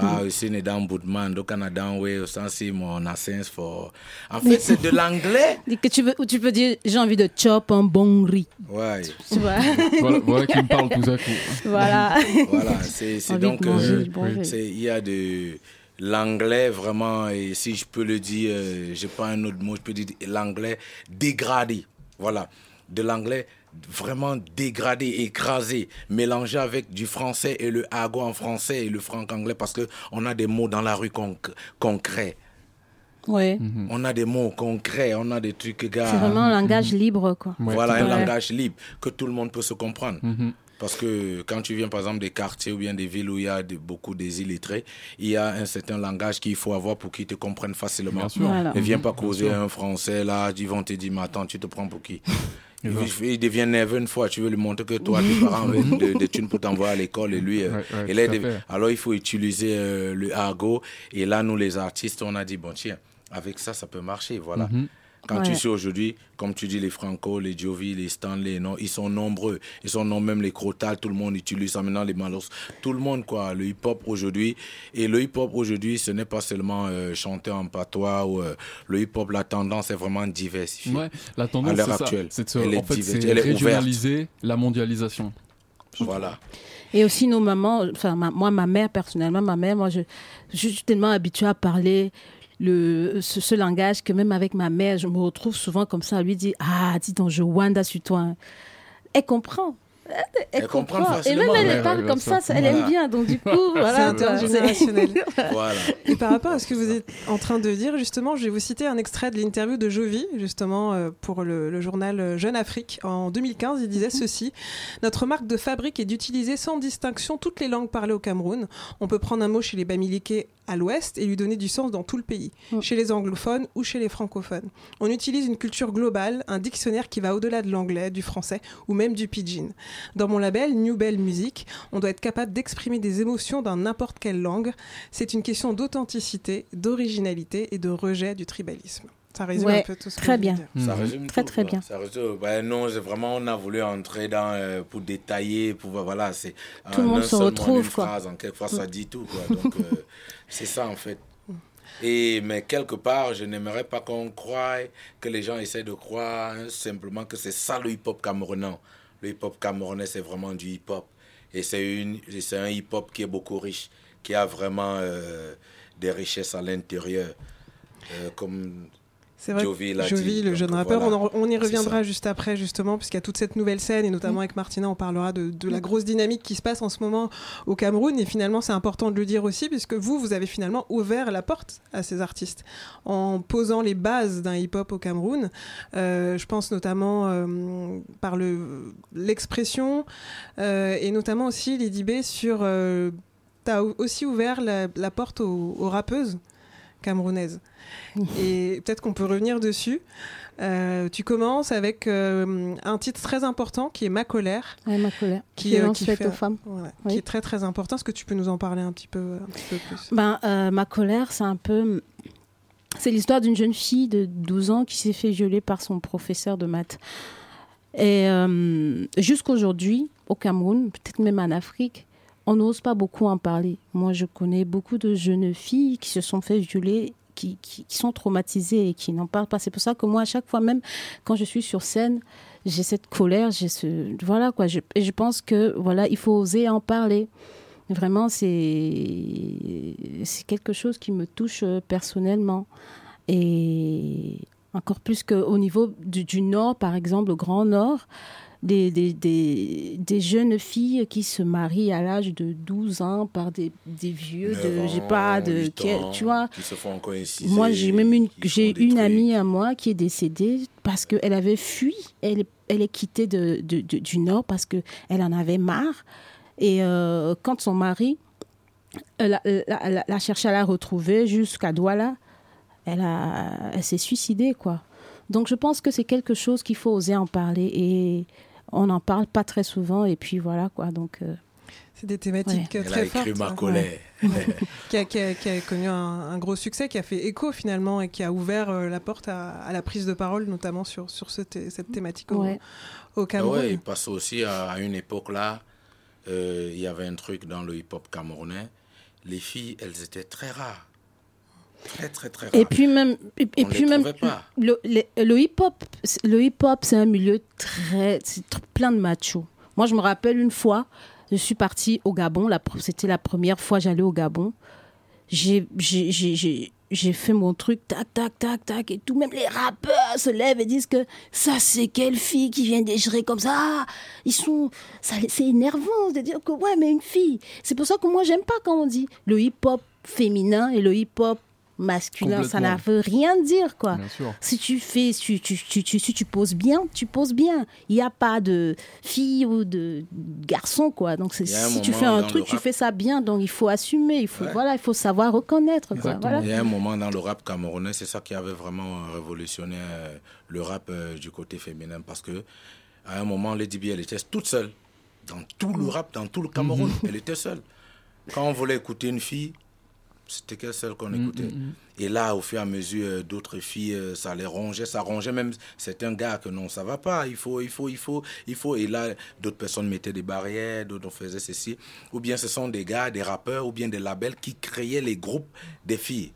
Pas aussi né dans Boudman, donc on a dans ouais, au sens si mon essence for. En fait, c'est de l'anglais. (laughs) Que tu veux, ou tu peux dire j'ai envie de chop un bon riz. Ouais. Tu vois (laughs) voilà, voilà qui me parle tout à coup. Voilà. (laughs) Voilà, c'est donc. euh, Il y a de l'anglais vraiment, et si je peux le dire, euh, j'ai pas un autre mot, je peux dire l'anglais dégradé. Voilà, de l'anglais vraiment dégradé, écrasé, mélangé avec du français et le argot en français et le franc anglais parce que on a des mots dans la rue qu'on qu'on crée. Ouais. On a des mots crée, on a des trucs, gars. C'est vraiment un langage libre, quoi. Voilà, un langage libre que tout le monde peut se comprendre. Parce que quand tu viens par exemple des quartiers ou bien des villes où il y a de- beaucoup des illettrés, il y a un certain langage qu'il faut avoir pour qu'ils te comprennent facilement. Bien sûr. Voilà. Ne viens pas causer un français là, ils vont te dire, mais attends, tu te prends pour qui? Il, il devient nerveux une fois, tu veux lui montrer que toi, tes parents (laughs) de- des thunes pour t'envoyer à l'école et lui, euh, Ouais, ouais, et là, tout à il dev- fait. alors il faut utiliser euh, le argot. Et là, nous les artistes, on a dit, bon tiens, avec ça, ça peut marcher, voilà. Mhm. Quand tu sais aujourd'hui, comme tu dis, les Franco, les Jovi, les Stanley, non, ils sont nombreux. Ils sont nombreux, même les Crotal, tout le monde utilise ça maintenant, les Malos. Tout le monde, quoi, le hip-hop aujourd'hui. Et le hip-hop aujourd'hui, ce n'est pas seulement euh, chanter en patois ou euh, le hip-hop, la tendance est vraiment diversifiée. Ouais, la à tendance, l'heure c'est ça. actuelle. C'est de se- Elle est en fait, diversifiée, c'est elle est ouverte. régionaliser la mondialisation. Voilà. Et aussi nos mamans, enfin ma- moi ma mère personnellement, ma mère, moi je, je suis tellement habituée à parler le, ce, langage que même avec ma mère, je me retrouve souvent comme ça à lui dire ah dis donc je wanda sur toi. Elle comprend. Elle, comprend. Et même elle parle comme ça, elle aime bien. Donc du coup, voilà. C'est intergénérationnel. (laughs) voilà. Et par rapport à ce que vous êtes en train de dire, justement, je vais vous citer un extrait de l'interview de Jovi, justement, euh, pour le, journal Jeune Afrique. En 2015, il disait ceci Notre marque de fabrique est d'utiliser sans distinction toutes les langues parlées au Cameroun. On peut prendre un mot chez les Bamileke à l'ouest et lui donner du sens dans tout le pays, mm. chez les anglophones ou chez les francophones. On utilise une culture globale, un dictionnaire qui va au-delà de l'anglais, du français ou même du pidgin. Dans mon label New Bell Music, on doit être capable d'exprimer des émotions dans n'importe quelle langue. C'est une question d'authenticité, d'originalité et de rejet du tribalisme. Ça résume un peu tout ce très bien. Ça résume très très bien. Ça résume, ben non, vraiment on a voulu entrer dans euh, pour détailler, pour voilà, c'est tout le monde se retrouve une quoi. Phrase, en quelque fois ça dit tout quoi. Donc euh, (laughs) c'est ça en fait. Et mais quelque part, je n'aimerais pas qu'on croie que les gens essaient de croire hein, simplement que c'est ça le hip-hop camerounais. Le hip-hop camerounais, c'est vraiment du hip-hop. Et c'est un hip-hop qui est beaucoup riche, qui a vraiment euh, des richesses à l'intérieur. comme c'est vrai, Jovi, le jeune rappeur, on, y reviendra juste après, justement, puisqu'il y a toute cette nouvelle scène, et notamment mm. avec Martina, on parlera de, la mm. grosse dynamique qui se passe en ce moment au Cameroun. Et finalement, c'est important de le dire aussi, puisque vous, vous avez finalement ouvert la porte à ces artistes en posant les bases d'un hip-hop au Cameroun. Euh, je pense notamment euh, par l'expression, euh, et notamment aussi Lady B sur. tu as aussi ouvert la, porte aux rappeuses camerounaises. (laughs) Et peut-être qu'on peut revenir dessus. Euh, tu commences avec euh, un titre très important qui est Ma colère. ma colère. Qui, euh, qui fait, aux femmes. Qui est très très important. Est-ce que tu peux nous en parler un petit peu, un petit peu plus? Ben, Ma colère, c'est un peu. C'est l'histoire d'une jeune fille de 12 ans qui s'est fait violer par son professeur de maths. Et jusqu'aujourd'hui, au Cameroun, peut-être même en Afrique, on n'ose pas beaucoup en parler. Moi, je connais beaucoup de jeunes filles qui se sont fait violer qui, sont traumatisés et qui n'en parlent pas. C'est pour ça que moi, à chaque fois, même quand je suis sur scène, j'ai cette colère, j'ai ce voilà quoi. Et je pense que voilà, il faut oser en parler. Vraiment, c'est c'est quelque chose qui me touche euh, personnellement et encore plus qu'au niveau du, du, Nord, par exemple, au Grand Nord des, des, des, des, jeunes filles qui se marient à l'âge de 12 ans par des, des vieux de, j'ai pas, de, tu vois. Qui se font Moi, j'ai même une, j'ai une amie à moi qui est décédée parce qu'elle avait fui, elle, elle est quittée de, de, du Nord parce qu'elle en avait marre. Et euh, quand son mari l'a, l'a, cherché à la retrouver jusqu'à Douala, elle, a, elle s'est suicidée, quoi. Donc je pense que c'est quelque chose qu'il faut oser en parler. Et on n'en parle pas très souvent et puis voilà quoi donc euh, c'est des thématiques très fortes. hein. colère. (laughs) qui, a, connu un, gros succès, qui a fait écho finalement et qui a ouvert euh, la porte à, la prise de parole, notamment sur, sur cette thématique au, au Cameroun. Oui, parce aussi à, une époque là, euh, il y avait un truc dans le hip-hop camerounais. Les filles, elles étaient très rares. Très, très, très rare. Et puis même, et, puis même le, le, hip-hop, le hip-hop, c'est un milieu très, plein de machos. Moi, je me rappelle une fois, je suis partie au Gabon. C'était la première fois que j'allais au Gabon. J'ai fait mon truc, tac, tac, tac, tac, et tout. Même les rappeurs se lèvent et disent que ça, c'est quelle fille qui vient déchirer comme ça? Ils sont. C'est énervant de dire que, ouais, mais une fille. C'est pour ça que moi, j'aime pas quand on dit le hip-hop féminin et le hip-hop masculin, ça ne veut rien dire, quoi. Si tu fais, si tu, tu, tu, si tu poses bien, tu poses bien. Il n'y a pas de fille ou de garçon, quoi. Donc, si tu fais un truc, tu fais ça bien. Donc, il faut assumer. Il faut, voilà, il faut savoir reconnaître, quoi. Voilà. Il y a un moment dans le rap camerounais, c'est ça qui avait vraiment révolutionné euh, le rap euh, du côté féminin. Parce que, à un moment, Lady B, elle était toute seule. Dans tout le rap, dans tout le Cameroun, elle était seule. Quand on voulait écouter une fille, c'était qu'elle seule qu'on mm, écoutait. Mm, mm. Et là, au fur et à mesure, euh, d'autres filles, euh, ça les rongeait, ça rongeait même un gars que non, ça va pas, il faut, il faut, il faut, il faut. Et là, d'autres personnes mettaient des barrières, d'autres faisaient ceci. Ou bien ce sont des gars, des rappeurs, ou bien des labels qui créaient les groupes des filles.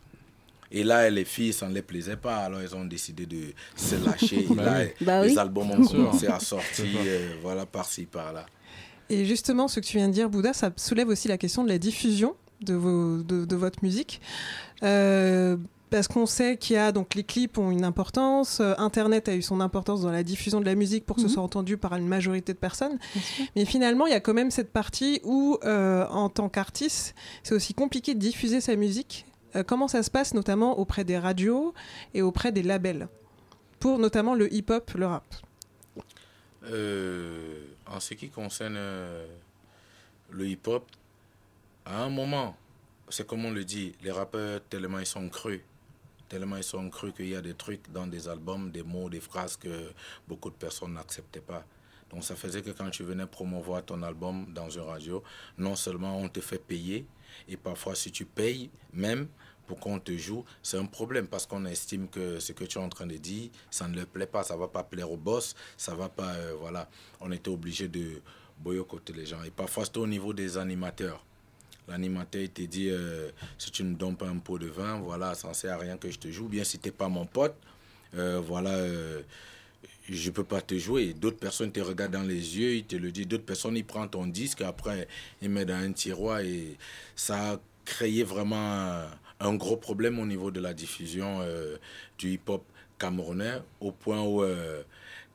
Et là, les filles, ça ne les plaisait pas, alors elles ont décidé de se lâcher. et (laughs) bah là, bah les albums ont commencé à sortir, euh, voilà, par-ci, par-là. Et justement, ce que tu viens de dire, Bouddha, ça soulève aussi la question de la diffusion de, vos, de, votre musique. Euh, parce qu'on sait qu'il y a donc les clips ont une importance, euh, Internet a eu son importance dans la diffusion de la musique pour que ce Mhm. soit entendu par une majorité de personnes. Mais finalement, il y a quand même cette partie où, euh, en tant qu'artiste, c'est aussi compliqué de diffuser sa musique. Euh, comment ça se passe, notamment auprès des radios et auprès des labels, pour notamment le hip-hop, le rap. Euh, en ce qui concerne euh, le hip-hop, à un moment, c'est comme on le dit, les rappeurs, tellement ils sont crus, tellement ils sont crus qu'il y a des trucs dans des albums, des mots, des phrases que beaucoup de personnes n'acceptaient pas. Donc ça faisait que quand tu venais promouvoir ton album dans une radio, non seulement on te fait payer, et parfois si tu payes même pour qu'on te joue, c'est un problème parce qu'on estime que ce que tu es en train de dire, ça ne leur plaît pas, ça va pas plaire au boss, ça va pas, euh, voilà. On était obligé de boycotter les gens. Et parfois c'était au niveau des animateurs. L'animateur il te dit euh, si tu ne donnes pas un pot de vin, voilà, ça ne sert à rien que je te joue. Bien si t'es pas mon pote, euh, voilà, euh, je peux pas te jouer. D'autres personnes te regardent dans les yeux, ils te le disent. D'autres personnes, ils prennent ton disque, après, ils mettent dans un tiroir et ça a créé vraiment un, un gros problème au niveau de la diffusion du hip-hop camerounais, au point où,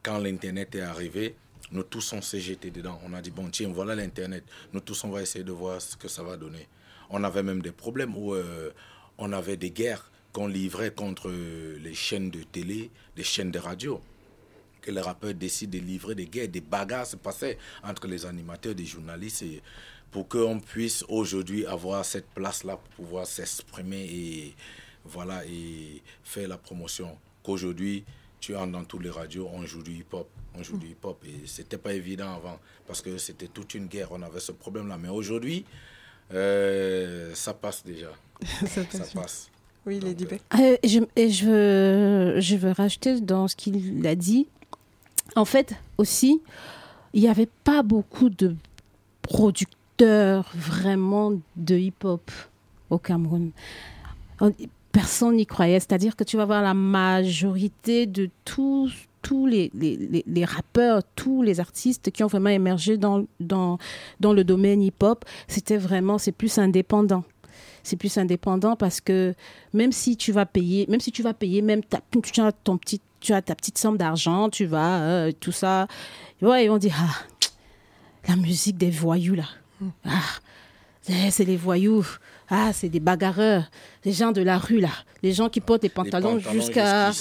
quand l'Internet est arrivé, nous tous on s'est jeté dedans. On a dit, bon, tiens, voilà l'Internet. Nous tous, on va essayer de voir ce que ça va donner. On avait même des problèmes où euh, on avait des guerres qu'on livrait contre euh, les chaînes de télé, les chaînes de radio que les rappeurs décident de livrer des guerres, des bagarres se passaient entre les animateurs, des journalistes, et pour qu'on puisse aujourd'hui avoir cette place-là pour pouvoir s'exprimer et voilà et faire la promotion. Qu'aujourd'hui, tu entres dans toutes les radios, on joue du hip-hop, on joue du hip-hop et c'était pas évident avant parce que c'était toute une guerre, on avait ce problème-là. Mais aujourd'hui, euh, ça passe déjà, ça (laughs) ça passe. Oui, Lady B. Euh, je, et je veux, je veux rajouter dans ce qu'il a dit. En fait, aussi, il n'y avait pas beaucoup de producteurs vraiment de hip-hop au Cameroun. On- Personne n'y croyait. C'est-à-dire que tu vas voir la majorité de tous, tous les, les, les- rappeurs, tous les artistes qui ont vraiment émergé dans, dans, dans le domaine hip-hop, c'était vraiment, c'est plus indépendant. C'est plus indépendant parce que même si tu vas payer, même si tu vas payer, même ta, tu as ton petit, tu as ta petite somme d'argent, tu vas euh, tout ça, ouais, ils vont dire ah la musique des voyous là, ah eh, c'est les voyous, ah c'est des bagarreurs, les gens de la rue là, les gens qui portent des pantalons, pantalons jusqu'à.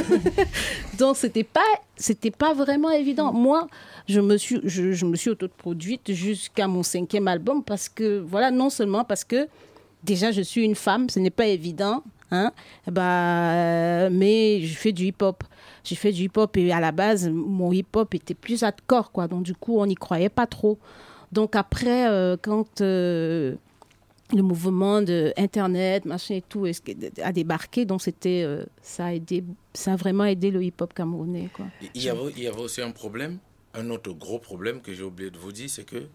(laughs) Donc c'était pas c'était pas vraiment évident. Moi, je me suis je, je me suis autoproduite jusqu'à mon cinquième album parce que voilà non seulement parce que déjà je suis une femme, ce n'est pas évident. Hein? Bah, mais je fais du hip-hop. J'ai fait du hip-hop et à la base, mon hip-hop était plus hardcore, quoi. Donc, du coup, on n'y croyait pas trop. Donc, après, euh, quand euh, le mouvement de Internet, machin et tout, a débarqué, donc c'était, euh, ça, a aidé, ça a vraiment aidé le hip-hop camerounais, Il y, avait, aussi un problème, un autre gros problème que j'ai oublié de vous dire, c'est que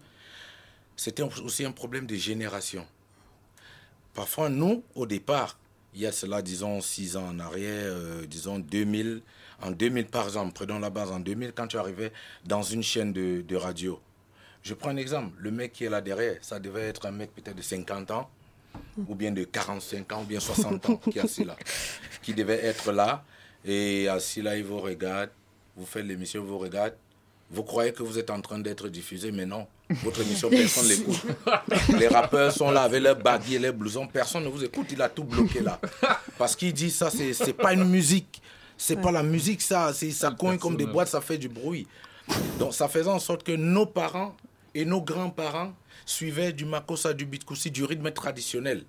c'était aussi un problème de génération. Parfois, nous, au départ, il y a cela, disons, six ans en arrière, euh, disons 2000, en 2000 par exemple, prenons la base, en 2000, quand tu arrivais dans une chaîne de radio, je prends un exemple, le mec qui est là derrière, ça devait être un mec peut-être de 50 ans, ou bien de 45 ans, ou bien 60 ans, qui est assis là, (laughs) qui devait être là, et assis là, il vous regarde, vous faites l'émission, il vous regarde, vous croyez que vous êtes en train d'être diffusé, mais non. Votre émission, personne ne l'écoute. (laughs) Les rappeurs sont là avec leurs baguilles et leurs blousons, personne ne vous écoute, il a tout bloqué là. Parce qu'il dit ça, c'est pas une musique. C'est pas la musique, ça. c'est- Ça cogne comme des boîtes, ça fait du bruit. Donc ça faisait en sorte que nos parents et nos grands-parents suivaient du makossa, du bitkoussi, du rythme traditionnel.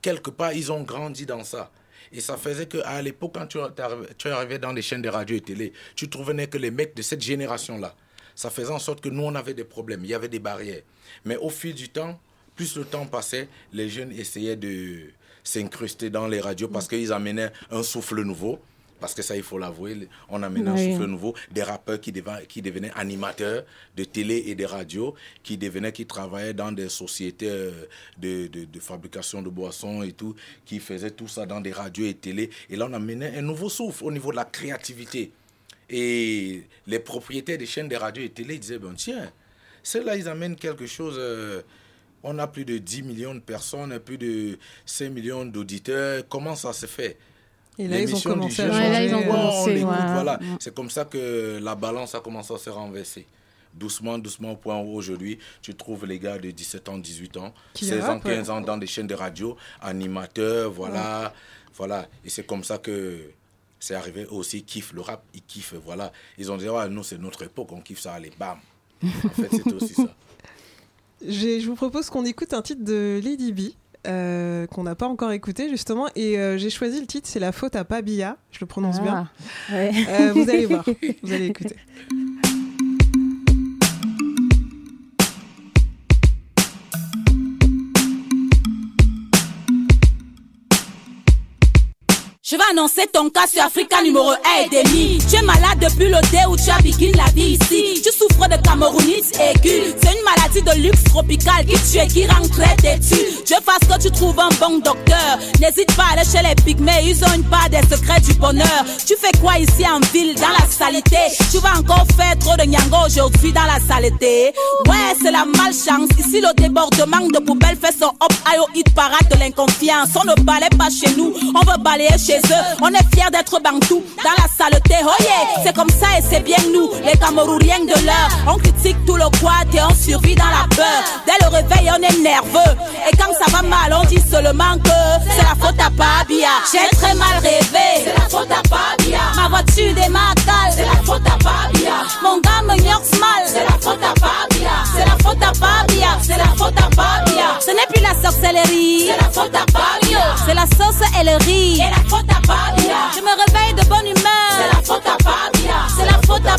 Quelque part, ils ont grandi dans ça. Et ça faisait qu'à l'époque, quand tu, arrivais dans les chaînes de radio et télé, tu trouvais que les mecs de cette génération-là, ça faisait en sorte que nous, on avait des problèmes, il y avait des barrières. Mais au fil du temps, plus le temps passait, les jeunes essayaient de s'incruster dans les radios parce qu'ils amenaient un souffle nouveau. Parce que ça, il faut l'avouer, on amenait un Oui. souffle nouveau, des rappeurs qui, devenaient- qui devenaient animateurs de télé et de radio, qui devenaient, qui travaillaient dans des sociétés euh, de, de- de fabrication de boissons et tout, qui faisaient tout ça dans des radios et télé. Et là, on amenait un nouveau souffle au niveau de la créativité. Et les propriétaires des chaînes de radio et télé disaient, ben tiens, ceux-là, ils amènent quelque chose euh, On a plus de 10 millions de personnes, plus de 5 millions d'auditeurs. Comment ça se fait? Et là, ils ont commencé à ouais, là, ils ont commencé, voilà. Mm. C'est comme ça que la balance a commencé à se renverser. Doucement, doucement, au point où aujourd'hui, tu trouves les gars de 17 ans, 18 ans, Qui 16 ans, rappent, ouais. 15 ans dans des chaînes de radio, animateurs, voilà. voilà. Et c'est comme ça que c'est arrivé aussi, ils kiffent le rap, ils kiffent, voilà. Ils ont dit, ouais, nous, c'est notre époque, on kiffe ça, allez, bam. En fait, c'est aussi ça. (laughs) Je vous propose qu'on écoute un titre de Lady B. euh, qu'on n'a pas encore écouté justement. Et euh, j'ai choisi le titre c'est la faute à Pabia. Je le prononce Ah, bien ouais. Euh, vous allez voir. (laughs) Vous allez écouter Je vais annoncer ton cas sur Africa numéro 1 et demi. Tu es malade depuis le dé où tu as begin la vie ici. Tu souffres de camerounite aiguë. C'est une maladie de luxe tropical qui tue et qui rend très têtu. Je fasse que tu trouves un bon docteur. N'hésite pas à aller chez les pygmées, ils ont une part des secrets du bonheur. Tu fais quoi ici en ville, dans la saleté? Tu vas encore faire trop de nyango aujourd'hui dans la saleté. Ouais, c'est la malchance. Ici, le débordement de poubelles fait son hop ayo hit parade de l'inconfiance. On ne balaye pas chez nous, on veut balayer chez On est fiers d'être bantou dans la saleté. Oh c'est comme ça et c'est bien nous, les Camerouriens de l'heure. On critique tout le quad et on survit dans la peur. Dès le réveil, on est nerveux. Et quand ça va mal, on dit seulement que c'est la faute à Pabia. J'ai très mal rêvé. C'est la faute à Pabia. Ma voiture démarre cale. C'est la faute à Pabia. Mon gars me gnoxe mal. C'est la faute à Pabia. C'est la faute à Pabia. C'est la faute à Pabia. Ce n'est plus la sorcellerie. C'est la faute à Pabia. C'est la sauce et le à Pabia. Je me réveille de bonne humeur. C'est la faute à Pabia. C'est la faute à.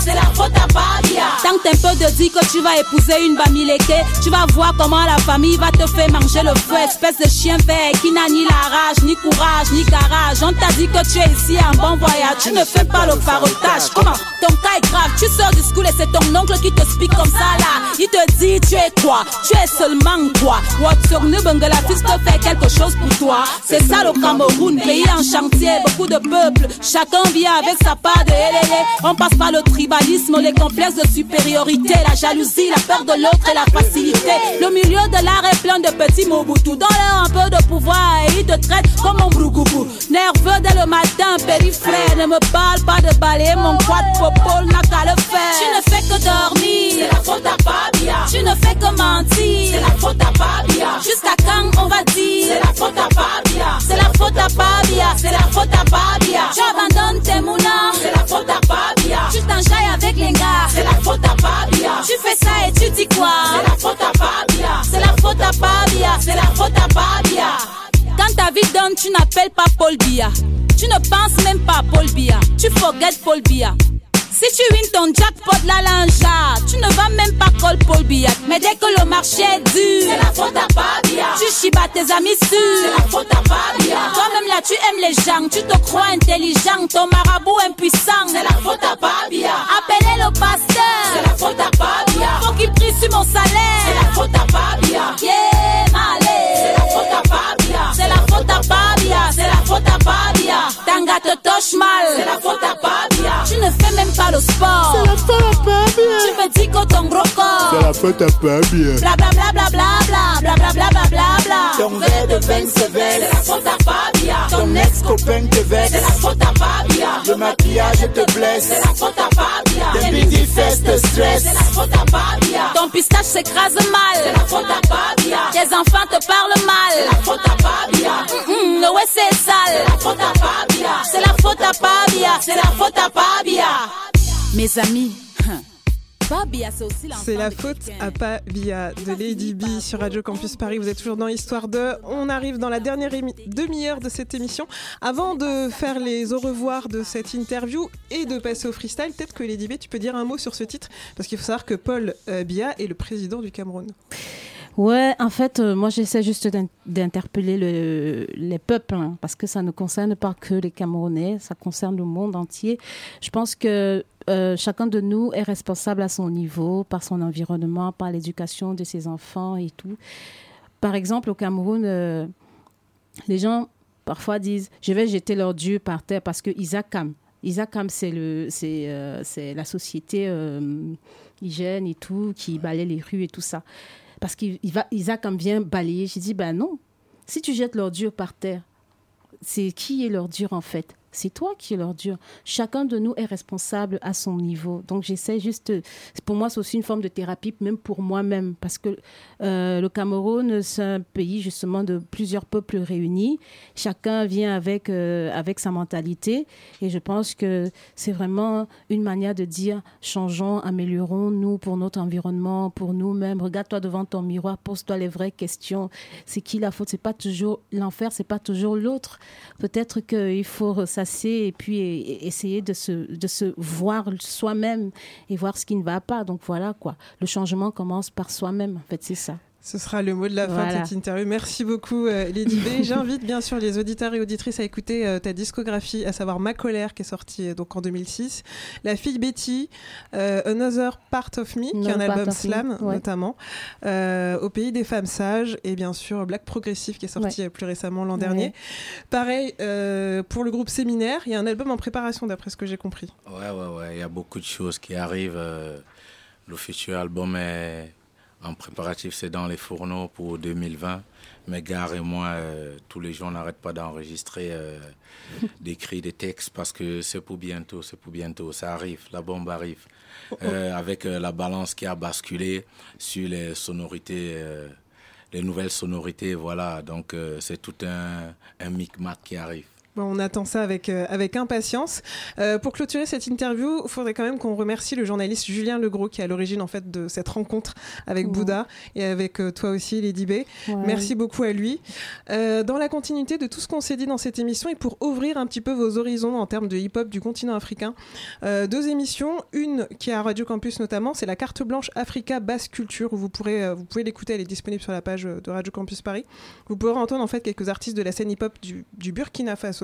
C'est la faute à Pabia. Tant un peu de dit que tu vas épouser une bamileke, tu vas voir comment la famille va te faire manger le feu. Espèce de chien vert qui n'a ni la rage, ni courage, ni garage. On t'a dit que tu es ici en bon voyage. Tu ne fais pas le farotage. Comment? Ton cas est grave. Tu sors du school et c'est ton oncle qui te speak comme ça là. Il te dit tu es quoi? Tu es seulement quoi Watsognu Bengala fils te fait quelque chose pour toi. C'est ça le Cameroun, pays en chantier, beaucoup de peuples. Chacun vient avec sa part de LLA. On passe par le tribalisme, les complexes de supériorité, la jalousie, la peur de l'autre et la facilité. Le milieu de l'art est plein de petits mobutu. Donne-leur un peu de pouvoir et ils te traitent comme un brougoubou. Nerveux dès le matin, périphrère. Ne me parle pas de balayer mon quad popole, n'a qu'à le faire. Tu ne fais que dormir. C'est la faute à Pabia. Tu ne fais que mentir. C'est la faute à Pabia. Jusqu'à quand on va dire? C'est la faute à Pabia. C'est la faute à Pabia. C'est la faute à Pabia. Tu abandonnes tes moulins. C'est la faute à Tu t'enjailles avec les gars. C'est la faute à Pabia. Tu fais ça et tu dis quoi? C'est la faute à Pabia. C'est la faute à Pabia. C'est la faute à Pabia. Quand ta vie donne, tu n'appelles pas Paul Biya. Tu ne penses même pas à Paul Biya. Tu forget Paul Biya. Si tu wins ton jackpot la lanja, tu ne vas même pas call Paul Biya. Mais dès que le marché est dur, c'est la faute à Pabia. Tu chibas tes amis sûrs, c'est la faute à Pabia. Toi-même là, tu aimes les gens, tu te crois intelligent, ton marabout impuissant, c'est la faute à Pabia. Appelez le pasteur, c'est la faute à Pabia. Faut qu'il prie sur mon salaire, c'est la faute à Pabia. Yeah, pas c'est la faute à Pabia. Tu me dis que ton gros corps, C'est la faute à Pabia. Bla bla bla bla bla bla bla bla bla bla bla bla. Ton verre de vin se c'est la faute à Fabia. Ton ex-copain te vexe, c'est la faute à Fabia. Le maquillage te blesse, c'est la faute à Fabia. Tes midi fesses te stress, c'est la faute à Fabia. Ton pistache s'écrase mal, c'est la faute à Fabia. Tes enfants te parlent mal, c'est la faute à Fabia. Mm, le ouais c'est sale, c'est la faute à Fabia. C'est la faute à Fabia, c'est la faute à Fabia. Mes amis, (laughs) c'est aussi l'enfant C'est la faute à pas via de Lady B sur Radio Campus Paris. Vous êtes toujours dans Histoire de. On arrive dans la dernière demi-heure de cette émission. Avant de faire les au revoir de cette interview et de passer au freestyle, peut-être que Lady B, tu peux dire un mot sur ce titre parce qu'il faut savoir que Paul euh, Biya est le président du Cameroun. Ouais, en fait, euh, moi j'essaie juste d'in- d'interpeller le- les peuples, hein, parce que ça ne concerne pas que les Camerounais, ça concerne le monde entier. Je pense que euh, chacun de nous est responsable à son niveau, par son environnement, par l'éducation de ses enfants et tout. Par exemple, au Cameroun, euh, les gens parfois disent je vais jeter leur Dieu par terre parce que Isakam. Isakam, c'est euh, la société euh, hygiène et tout qui balaye les rues et tout ça. parce qu'Isaac aime bien balayer. J'ai dit, ben non, si tu jettes l'ordure par terre, c'est qui est l'ordure en fait? C'est toi qui es l'ordure. Chacun de nous est responsable à son niveau. Donc j'essaie juste, pour moi c'est aussi une forme de thérapie, même pour moi-même, parce que euh, le Cameroun c'est un pays justement de plusieurs peuples réunis. Chacun vient avec euh, avec sa mentalité, et je pense que c'est vraiment une manière de dire changeons, améliorons nous pour notre environnement, pour nous-mêmes. Regarde-toi devant ton miroir, pose-toi les vraies questions. C'est qui la faute? C'est pas toujours l'enfer, c'est pas toujours l'autre. Peut-être qu'il faut ça et puis essayer de se, de se voir soi-même et voir ce qui ne va pas. Donc voilà quoi. Le changement commence par soi-même. En fait, c'est ça. Ce sera le mot de la fin de cette interview. Merci beaucoup, euh, Lady B. (laughs) J'invite bien sûr les auditeurs et auditrices à écouter euh, ta discographie, à savoir Ma colère, qui est sortie euh, donc en 2006, La fille Betty, Another Part of Me, qui est un album slam notamment, Au pays des femmes sages, et bien sûr Black Progressive, qui est sorti plus récemment l'an dernier. Pareil pour le groupe Séminaire, il y a un album en préparation, d'après ce que j'ai compris. Ouais, ouais, ouais. Il y a beaucoup de choses qui arrivent. le futur album est en préparatif, c'est dans les fourneaux pour 2020. Mais Gare et moi, euh, tous les jours, on n'arrête pas d'enregistrer euh, (laughs) des cris, des textes parce que c'est pour bientôt, c'est pour bientôt. Ça arrive, la bombe arrive. Euh, avec la balance qui a basculé sur les sonorités, les nouvelles sonorités, voilà. Donc c'est tout un, un micmac qui arrive on attend ça avec, euh, avec impatience. Euh, pour clôturer cette interview, il faudrait quand même qu'on remercie le journaliste Julien Legros qui est à l'origine en fait de cette rencontre avec Bouddha et avec euh, toi aussi, Lady B. Merci beaucoup à lui. dans la continuité de tout ce qu'on s'est dit dans cette émission et pour ouvrir un petit peu vos horizons en termes de hip-hop du continent africain, deux émissions, une qui est à Radio Campus notamment, c'est la carte blanche Africa Basse Culture où vous pourrez vous pouvez l'écouter, elle est disponible sur la page de Radio Campus Paris. Vous pourrez entendre en fait quelques artistes de la scène hip-hop du, du Burkina Faso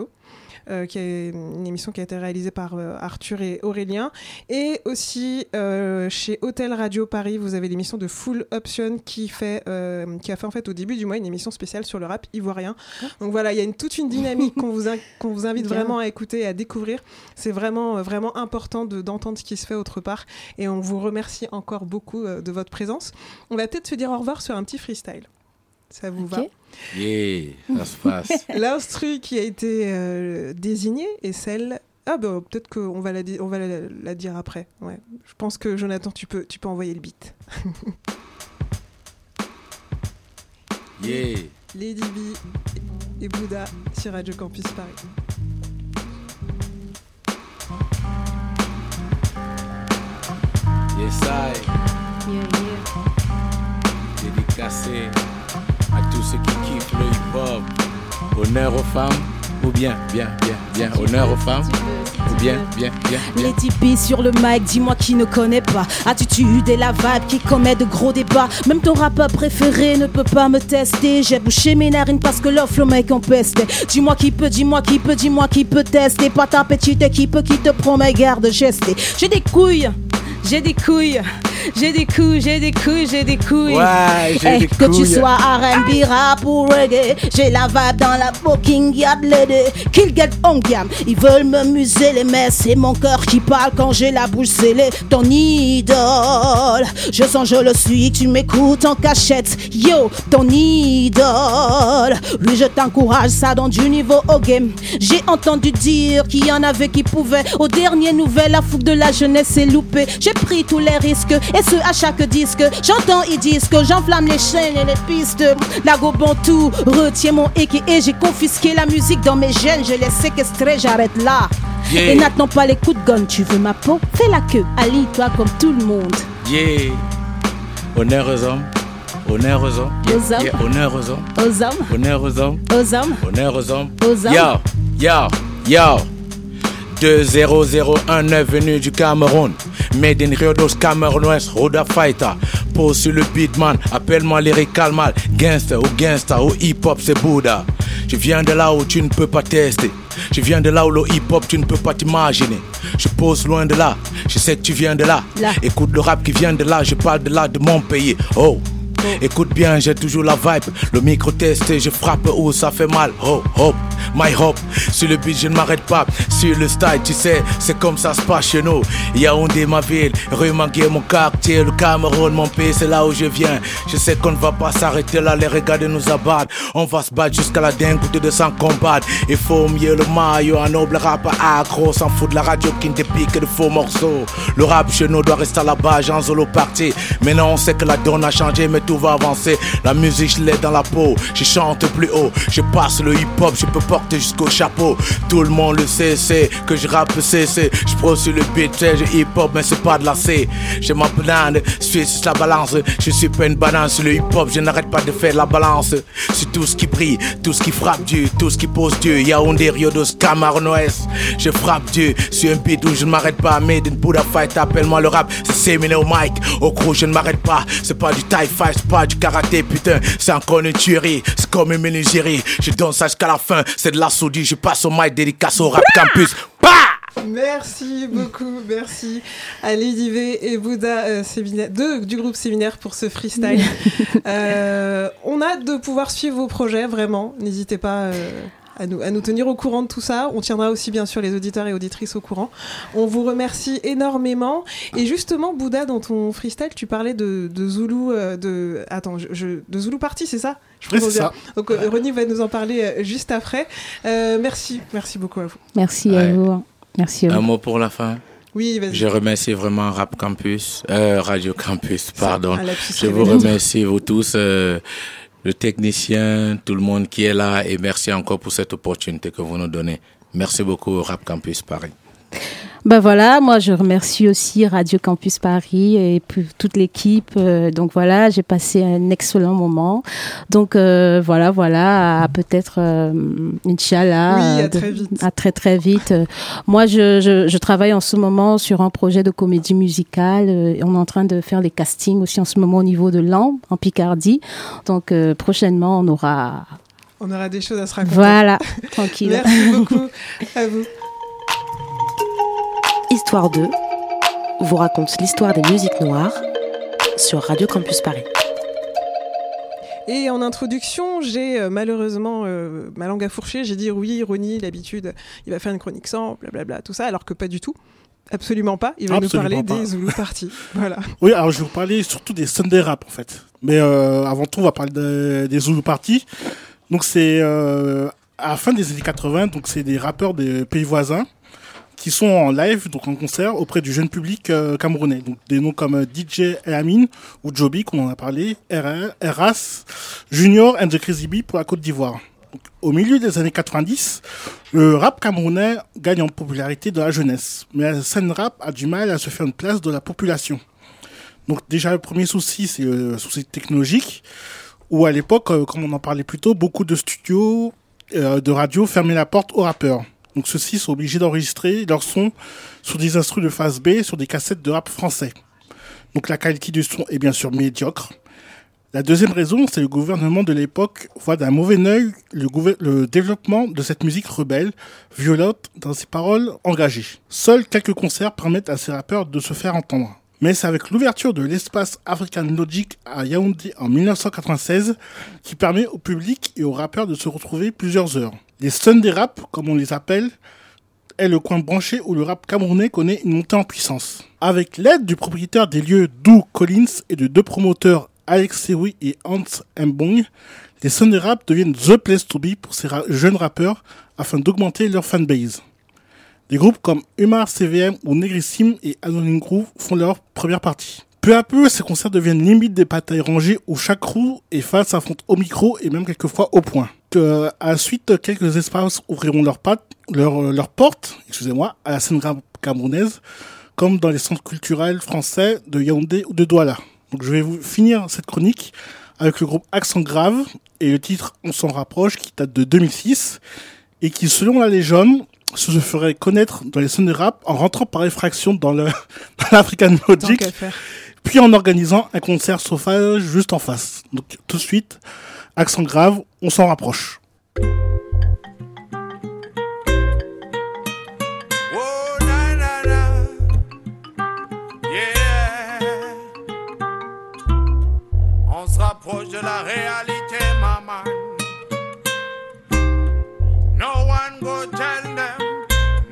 euh, qui est une émission qui a été réalisée par euh, Arthur et Aurélien. Et aussi euh, chez Hôtel Radio Paris, vous avez l'émission de Full Option qui, fait, qui a fait en fait au début du mois une émission spéciale sur le rap ivoirien. Donc voilà, il y a une, toute une dynamique qu'on vous, qu'on vous invite vraiment à écouter et à découvrir. C'est vraiment, vraiment important d'entendre ce qui se fait autre part. Et on vous remercie encore beaucoup de votre présence. On va peut-être se dire au revoir sur un petit freestyle. Ça vous va Yeah, ça se passe. (laughs) L'instru qui a été euh, désignée est celle. Ah ben peut-être qu'on va, la, on va la, dire après. Ouais. Je pense que Jonathan, tu peux, tu peux envoyer le beat. (laughs) yeah. Lady B et Bouddha sur Radio Campus Paris. Yes, I. Yeah, yeah. Dédicacé ceux qui kiffent le hip-hop. Honneur aux femmes, ou bien, bien, bien, bien. Honneur aux femmes, bien, bien, bien, bien. Les tipis sur le mic, dis-moi qui ne connaît pas. Attitude et la vibe qui commet de gros débats. Même ton rappeur préféré ne peut pas me tester. J'ai bouché mes narines parce que l'offre le mec en peste. Dis-moi qui peut, dis-moi qui peut, dis-moi qui peut tester. Pas ta petite équipe qui te promet garde gester. J'ai des couilles. J'ai des couilles, j'ai des couilles, j'ai des couilles, j'ai des couilles. Ouais, j'ai hey, des que couilles. tu sois R&B, rap ou reggae, j'ai la vibe dans la booking yard lady. Kill get on gamme, ils veulent me museler, mais c'est mon cœur qui parle quand j'ai la bouche scellée. Ton idole, je sens je le suis, tu m'écoutes en cachette. Yo, ton idole, oui je t'encourage, ça donne du niveau au game. J'ai entendu dire qu'il y en avait qui pouvaient. Aux dernières nouvelles, la fougue de la jeunesse est loupée. J'ai pris tous les risques et ce à chaque disque. J'entends ils disent que j'enflamme les chaînes et les pistes. La tout retient mon équipe et j'ai confisqué la musique dans mes gènes. Je les séquestré, j'arrête là. Et n'attends pas les coups de gun, tu veux ma peau? Fais la queue, allie-toi comme tout le monde. Yeah. Honneur aux hommes. Honneur aux hommes. Aux hommes. Yeah. Honneur aux hommes. Aux hommes. Honneur aux hommes. Aux hommes. Honneur aux hommes. Aux hommes. Yo, yo, yo. 2019 venu du Cameroun. Made in Rio dos Camerounois, Roda Fighter. Pose sur le beatman, appelle-moi lyrical mal. Gangster ou gangster ou hip-hop, c'est Bouddha. Je viens de là où tu ne peux pas tester. Je viens de là où le hip-hop, tu ne peux pas t'imaginer. Je pose loin de là, je sais que tu viens de là. Là. Écoute le rap qui vient de là, je parle de là, de mon pays. Oh. Écoute bien, j'ai toujours la vibe. Le micro testé, je frappe où ça fait mal. Oh, oh. My hop, sur le beat je ne m'arrête pas. Sur le style, tu sais, c'est comme ça se passe chez nous. Yaoundé, ma ville, rue mon quartier, le Cameroun, mon pays, c'est là où je viens. Je sais qu'on ne va pas s'arrêter là, les regarder nous abattre. On va se battre jusqu'à la dingue de sang combattre. Il faut mieux le maillot, un noble rap accro, s'en fout de la radio qui ne pique de faux morceaux. Le rap chez nous doit rester à la base, en solo parti. Maintenant on sait que la donne a changé, mais tout va avancer. La musique, je l'ai dans la peau, je chante plus haut, je passe le hip hop, je peux porter jusqu'au chapeau. Tout le monde le sait, c'est que je rappe, c'est, c'est. Je prends sur le beat, je hip hop, mais c'est pas de la C. J'ai ma banane, suis la balance, je suis pas une banane sur le hip hop, je n'arrête pas de faire la balance. Sur tout ce qui brille, tout ce qui frappe Dieu, tout ce qui pose Dieu. Yaoundé, Rio dos Cameroun Je frappe Dieu sur un beat où je ne m'arrête pas. Made in Buddha Fight, appelle-moi le rap, c'est séminé au mic. Au gros, je ne m'arrête pas. C'est pas du tie fight, c'est pas du karaté, putain. C'est encore une tuerie, c'est comme une menuiserie. Je danse jusqu'à la fin, c'est de la soudie. Je passe au mic, dédicace au rap campus. Bah Merci beaucoup, merci à V et Bouddha euh, deux du groupe Séminaire pour ce freestyle. (laughs) Euh, on a hâte de pouvoir suivre vos projets, vraiment. N'hésitez pas. Euh, à nous, à nous tenir au courant de tout ça. On tiendra aussi bien sûr les auditeurs et auditrices au courant. On vous remercie énormément. Et justement, Bouddha, dans ton freestyle, tu parlais de, de Zulu, de attends, je, de Zulu Party, c'est ça? Je oui, ça. Donc René va nous en parler juste après. merci, merci beaucoup à vous. Merci à vous. Merci. Un mot pour la fin? Oui, vas-y. Je remercie vraiment Rap Campus, euh, Radio Campus, pardon. Je vous remercie, vous tous, euh, le technicien, tout le monde qui est là, et merci encore pour cette opportunité que vous nous donnez. Merci beaucoup, Rap Campus Paris. Ben voilà, moi je remercie aussi Radio Campus Paris et toute l'équipe. Euh, donc voilà, j'ai passé un excellent moment. Donc euh, voilà, voilà, à peut-être euh, Inch'Allah. Oui, à très vite. À très très vite. moi je, je, je, travaille en ce moment sur un projet de comédie musicale. on est en train de faire les castings aussi en ce moment au niveau de Lamb, en Picardie. Donc prochainement on aura... On aura des choses à se raconter. Voilà, (laughs) tranquille. Merci beaucoup à vous. Histoire 2 vous raconte l'histoire des musiques noires sur Radio Campus Paris. Et en introduction, j'ai euh, malheureusement euh, ma langue à fourcher. J'ai dit oui, Ronnie, l'habitude, il va faire une chronique sans, blablabla, tout ça, alors que pas du tout. Absolument pas. Il va nous parler des Zulu Party. (laughs) voilà. Oui, alors je vais vous parler surtout des Sunday Rap en fait. Mais euh, avant tout, on va parler des Zulu Party. Donc c'est à la fin des années 80, donc c'est des rappeurs des pays voisins qui sont en live, donc en concert, auprès du jeune public euh, camerounais. Donc des noms comme euh, DJ Amin ou Joby, qu'on en a parlé, Eras, Junior and the Crazy Bee pour la Côte d'Ivoire. Au milieu des années 90, le rap camerounais gagne en popularité dans la jeunesse, mais la scène rap a du mal à se faire une place dans la population. Donc déjà le premier souci, c'est le souci technologique, où à l'époque, euh, comme on en parlait plus tôt, beaucoup de studios de radio fermaient la porte aux rappeurs. Donc ceux-ci sont obligés d'enregistrer leur son sur des instruments de phase B, sur des cassettes de rap français. Donc la qualité du son est bien sûr médiocre. La deuxième raison, c'est le gouvernement de l'époque voit d'un mauvais œil le, le, développement de cette musique rebelle, violente dans ses paroles engagées. Seuls quelques concerts permettent à ces rappeurs de se faire entendre. Mais c'est avec l'ouverture de l'espace African Logic à Yaoundé en 1996 qui permet au public et aux rappeurs de se retrouver plusieurs heures. Les Sunday Rap, comme on les appelle, est le coin branché où le rap camerounais connaît une montée en puissance. Avec l'aide du propriétaire des lieux Dou Collins et de deux promoteurs Alex Sewi et Hans Mbong, les Sunday Rap deviennent The Place to Be pour ces jeunes rappeurs afin d'augmenter leur fanbase. Des groupes comme Umar CVM ou Negrissim et Anonym Groove font leur première partie. Peu à peu, ces concerts deviennent limite des batailles rangées où chaque crew et fan s'affrontent au micro et même quelquefois au point. Que, à la suite, quelques espaces ouvriront leurs leur, portes, excusez-moi, à la scène camerounaise, comme dans les centres culturels français de Yaoundé ou de Douala. Donc je vais vous finir cette chronique avec le groupe Accent Grave et le titre On s'en rapproche qui date de 2006 et qui, selon la légende, se ferait connaître dans les scènes de rap en rentrant par effraction dans (laughs) l'African Logic, puis en organisant un concert sauvage juste en face. Donc tout de suite, accent grave, on s'en rapproche. Oh, rapproche de la réalité, maman. No one go tell them,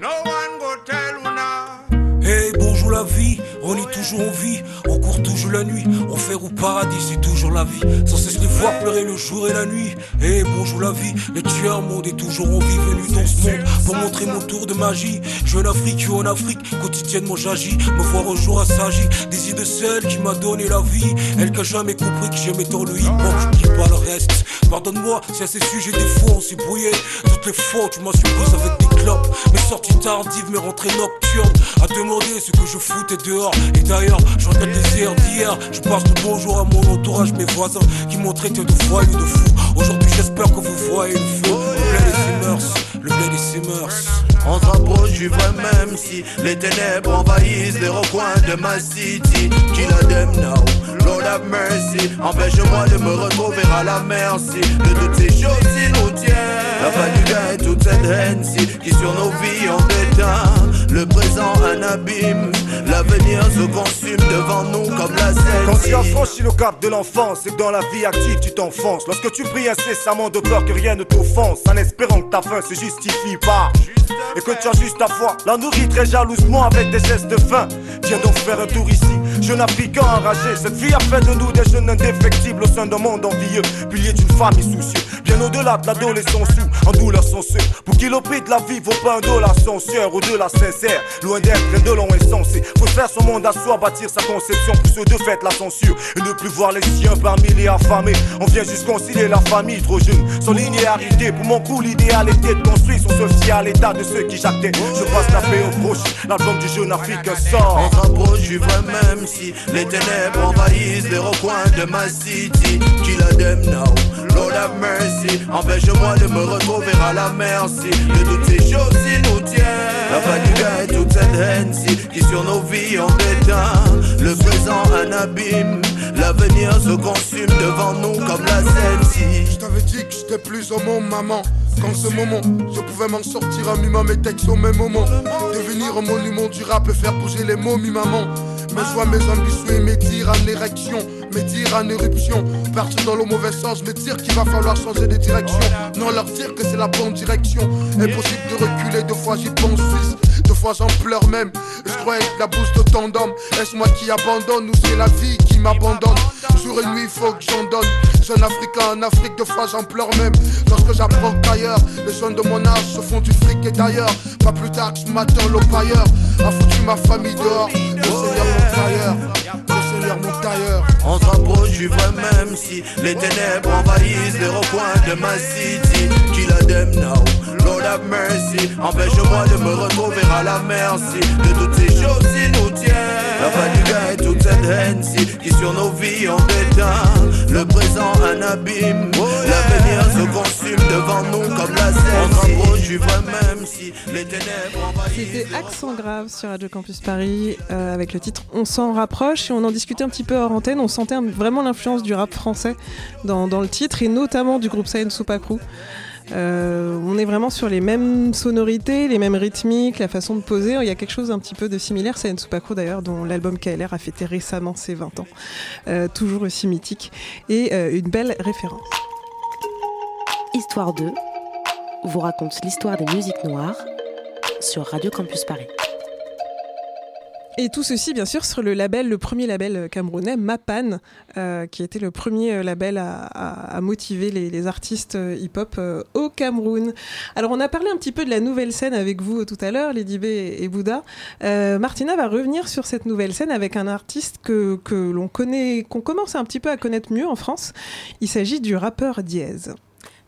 no one go tell una. Hey, bonjour la vie, on est toujours en vie, la nuit, enfer ou paradis, c'est toujours la vie. Sans cesse les voir pleurer le jour et la nuit. Et bonjour la vie, le tueur monde est toujours en vie, venu dans ce monde pour montrer mon tour de magie. Je en Afrique, je en Afrique, quotidiennement j'agis, me voir au jour assagi. Des idées de celle qui m'a donné la vie, elle qui a jamais compris que j'aimais tant le hip hop, je pas le reste. Pardonne-moi si à ces sujets des fois on s'est brouillé. Toutes les fois tu m'as surprise avec des clopes, mes sorties tardives, mes rentrées nocturnes. À demander ce que je foutais dehors. Et d'ailleurs, je regrette les heures d'hier. Je passe le bonjour à mon entourage, mes voisins qui m'ont traité de voyou, de fou. Aujourd'hui, j'espère que vous voyez le feu. Le bled et ses mœurs, le bled et ses mœurs. On se rapproche du vrai même si les ténèbres envahissent les recoins de ma city. Kill them now, Lord have mercy. Empêche-moi de me retrouver à la merci de toutes ces choses qui nous tiennent. La fin du gars et toute cette haine qui sur nos vies en déteint. Le présent un abîme, l'avenir se consume devant nous comme la scène. Quand tu as franchi le cap de l'enfance et que dans la vie active tu t'enfonces. Lorsque tu pries incessamment de peur que rien ne t'offense, en espérant que ta fin se justifie pas. Et que tu as juste ta foi, la nourrit très jalousement avec des gestes de faim. Viens donc faire un tour ici, jeune africain enragé. Cette vie a fait de nous des jeunes indéfectibles au sein d'un monde envieux, pilier d'une famille soucieuse. Bien au-delà de l'adolescence où, en douleur ceux Pour qui le prix de la vie vaut pas un dollar sans sueur ou de la sincère. Loin d'être indolent et sensé. Faut faire son monde à soi, bâtir sa conception pour ceux de fait la censure. Et ne plus voir les siens parmi les affamés. On vient juste concilier la famille trop jeune. Son linéarité, pour mon coup, l'idéal était de construire son social à l'état de ceux qui jactaient. Je passe la paix au proche, l'album du jeune africain sort. On s'approche du vrai même si les ténèbres envahissent les recoins de ma city. Kill them now, Lord have mercy. Empêche-moi de me retrouver à la merci de toutes ces choses qui nous tiennent. La gars et toute cette haine qui sur nos vies en déteint. Le présent un abîme, l'avenir se consume devant nous comme la scène Je t'avais dit que j'étais plus au monde, maman. Qu'en ce moment, je pouvais m'en sortir en mimant mes textes au même moment. Devenir un monument du rap et faire bouger les mots, mi maman. Mes joies, mes ambitions et mes tirs en érection, mes tirs en éruption. Partir dans le mauvais sens, me dire qu'il va falloir changer de direction. Non, leur dire que c'est la bonne direction. Impossible de reculer, deux fois j'y pense Suisse, deux j'en pleure même. Je croyais que la bouche de est-ce moi qui abandonne ou c'est la vie qui m'abandonne? Jour et nuit, faut que j'en donne. Jeune africain en Afrique, deux fois j'en pleure même. Lorsque j'apprends qu'ailleurs, les jeunes de mon âge se font du fric et d'ailleurs, pas plus tard que ce matin, l'opailleur a foutu ma famille dehors. Le Seigneur mon tailleur, le Seigneur mon tailleur. On se rapproche du vrai même si les ténèbres envahissent les recoins de ma city. Kill them now, Lord have mercy. Empêche-moi de me retrouver à la merci de toutes ces choses qui nous tiennent. La gars et toute cette haine qui sur nos vies en déteint. Le présent un abîme, l'avenir se consume devant nous comme la scène. On se rapproche du vrai même si les ténèbres envahissent. C'était Accent Grave sur Radio Campus Paris euh, avec le titre On s'en rapproche et on en discutait un petit peu hors antenne. Vraiment l'influence du rap français dans, le titre et notamment du groupe. Euh, on est vraiment sur les mêmes sonorités, les mêmes rythmiques, la façon de poser. Il y a quelque chose un petit peu de similaire. Sayen Soupacrou d'ailleurs, dont l'album KLR a fêté récemment ses 20 ans. Euh, toujours aussi mythique et euh, une belle référence. Histoire 2 vous raconte l'histoire des musiques noires sur Radio Campus Paris. Et tout ceci, bien sûr, sur le label, le premier label camerounais, Mapan, euh, qui était le premier euh, label à, motiver les, les artistes euh, hip-hop euh, au Cameroun. Alors, on a parlé un petit peu de la nouvelle scène avec vous euh, tout à l'heure, Lady B et, Bouddha. Euh, Martina va revenir sur cette nouvelle scène avec un artiste que, que l'on connaît, qu'on commence un petit peu à connaître mieux en France. Il s'agit du rappeur Diez.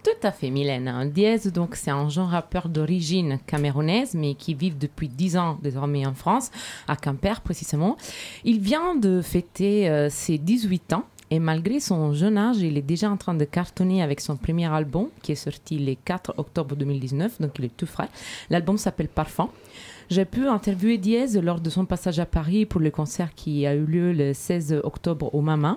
Tout à fait, Mylène. Un dièse, donc, c'est un jeune rappeur d'origine camerounaise, mais qui vit depuis 10 ans désormais en France, à Quimper précisément. Il vient de fêter euh, ses 18 ans. Et malgré son jeune âge, il est déjà en train de cartonner avec son premier album qui est sorti le 4 octobre 2019, donc il est tout frais. L'album s'appelle Parfum. J'ai pu interviewer Diez lors de son passage à Paris pour le concert qui a eu lieu le 16 octobre au Mama.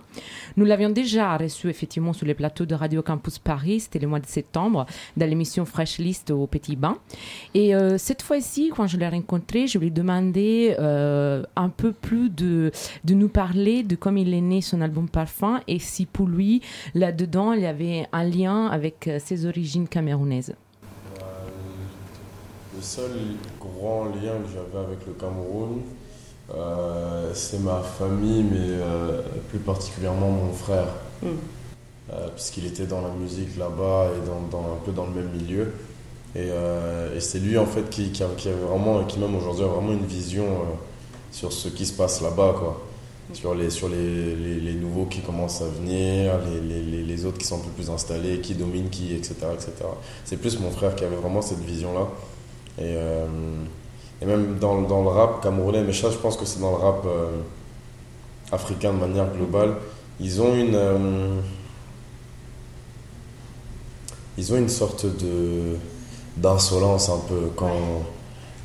Nous l'avions déjà reçu effectivement sur les plateaux de Radio Campus Paris, c'était le mois de septembre, dans l'émission Fresh List au Petit Bain. Et euh, cette fois-ci, quand je l'ai rencontré, je lui ai demandé euh, un peu plus de, nous parler de comment il est né son album Parfum et si pour lui, là-dedans, il y avait un lien avec euh, ses origines camerounaises. Le seul grand lien que j'avais avec le Cameroun, Euh, c'est ma famille, mais euh, plus particulièrement mon frère. Mm. Euh, puisqu'il était dans la musique là-bas et dans, dans- un peu dans le même milieu. Et, et c'est lui en fait qui, qui, a- qui avait vraiment, qui même aujourd'hui a vraiment une vision sur ce qui se passe là-bas, quoi. Sur, les, sur les, les, les nouveaux qui commencent à venir, les, autres qui sont un peu plus installés, qui dominent qui, etc. etc. C'est plus mon frère qui avait vraiment cette vision-là. Et, euh, et même dans, dans le rap camerounais, mais ça je pense que c'est dans le rap euh, africain de manière globale, ils ont une... euh, ils ont une sorte de d'insolence un peu quand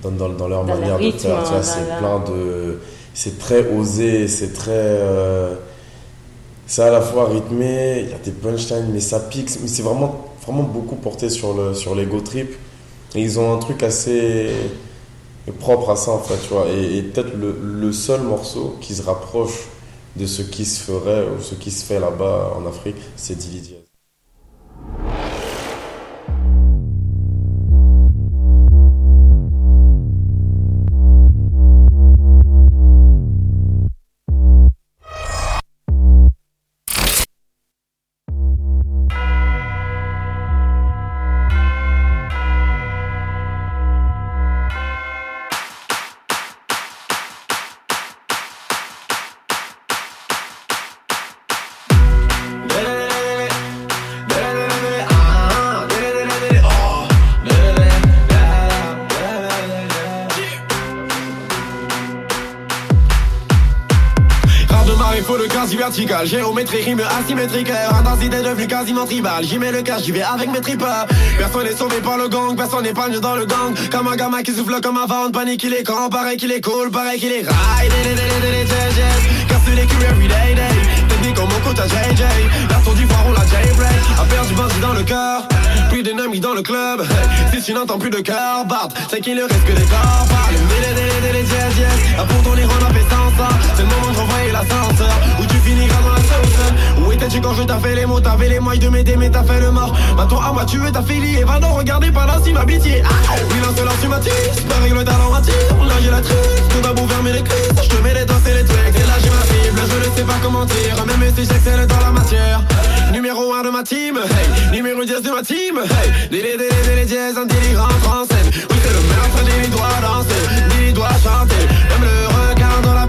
dans, dans, dans leur Dans manière de faire. Tu vois, dans c'est la- plein de c'est très osé c'est très c'est à la fois rythmé il y a des punchlines mais ça pique mais c'est vraiment vraiment beaucoup porté sur le sur l'ego trip ils ont un truc assez propre à ça en fait tu vois. Et, peut-être le, seul morceau qui se rapproche de ce qui se ferait ou ce qui se fait là-bas en Afrique c'est Dili Géométrie, rime asymétrique. Intensité devenue quasiment tribal. J'y mets le cash, j'y vais avec mes tripes. Personne n'est sauvé par le gang, personne n'est mieux dans le gang. Comme un gamin qui souffle comme un vent. Panique, il est quand, pareil qu'il est cool, pareil qu'il est ride. Casse les culs everyday day. Technique comme mon coach à JJ. Du foire, on l'a jailbreak. A perdu bandit dans le cœur. Plus d'ennemis dans le club. Si tu n'entends plus de cœur, Bart, c'est qu'il ne reste que des corps. Ah. C'est le moment de renvoyer. Où étais-tu quand je t'ai fait les mots? T'avais les moyens de m'aider, mais t'as fait le mort. Maintenant, à moi, tu veux t'affilier. Va donc regarder par là si ma bêtise. Oui, lance lance, tu m'attises. Pas règle talent attire. Là, j'ai la trice. Tout beau fermer les crises. Je te mets les dents, c'est les trucs. Et là, j'ai ma cible. Je ne sais pas comment dire. Même si j'excelle dans la matière. Numéro 1 de ma team. Hey. Numéro 10 de ma team. Hey. Délé, délé, délé, dièse. Un délit rentre en scène. Oui, c'est le meurtre. Délit doit danser. Délit doit chanter. Même le regard dans la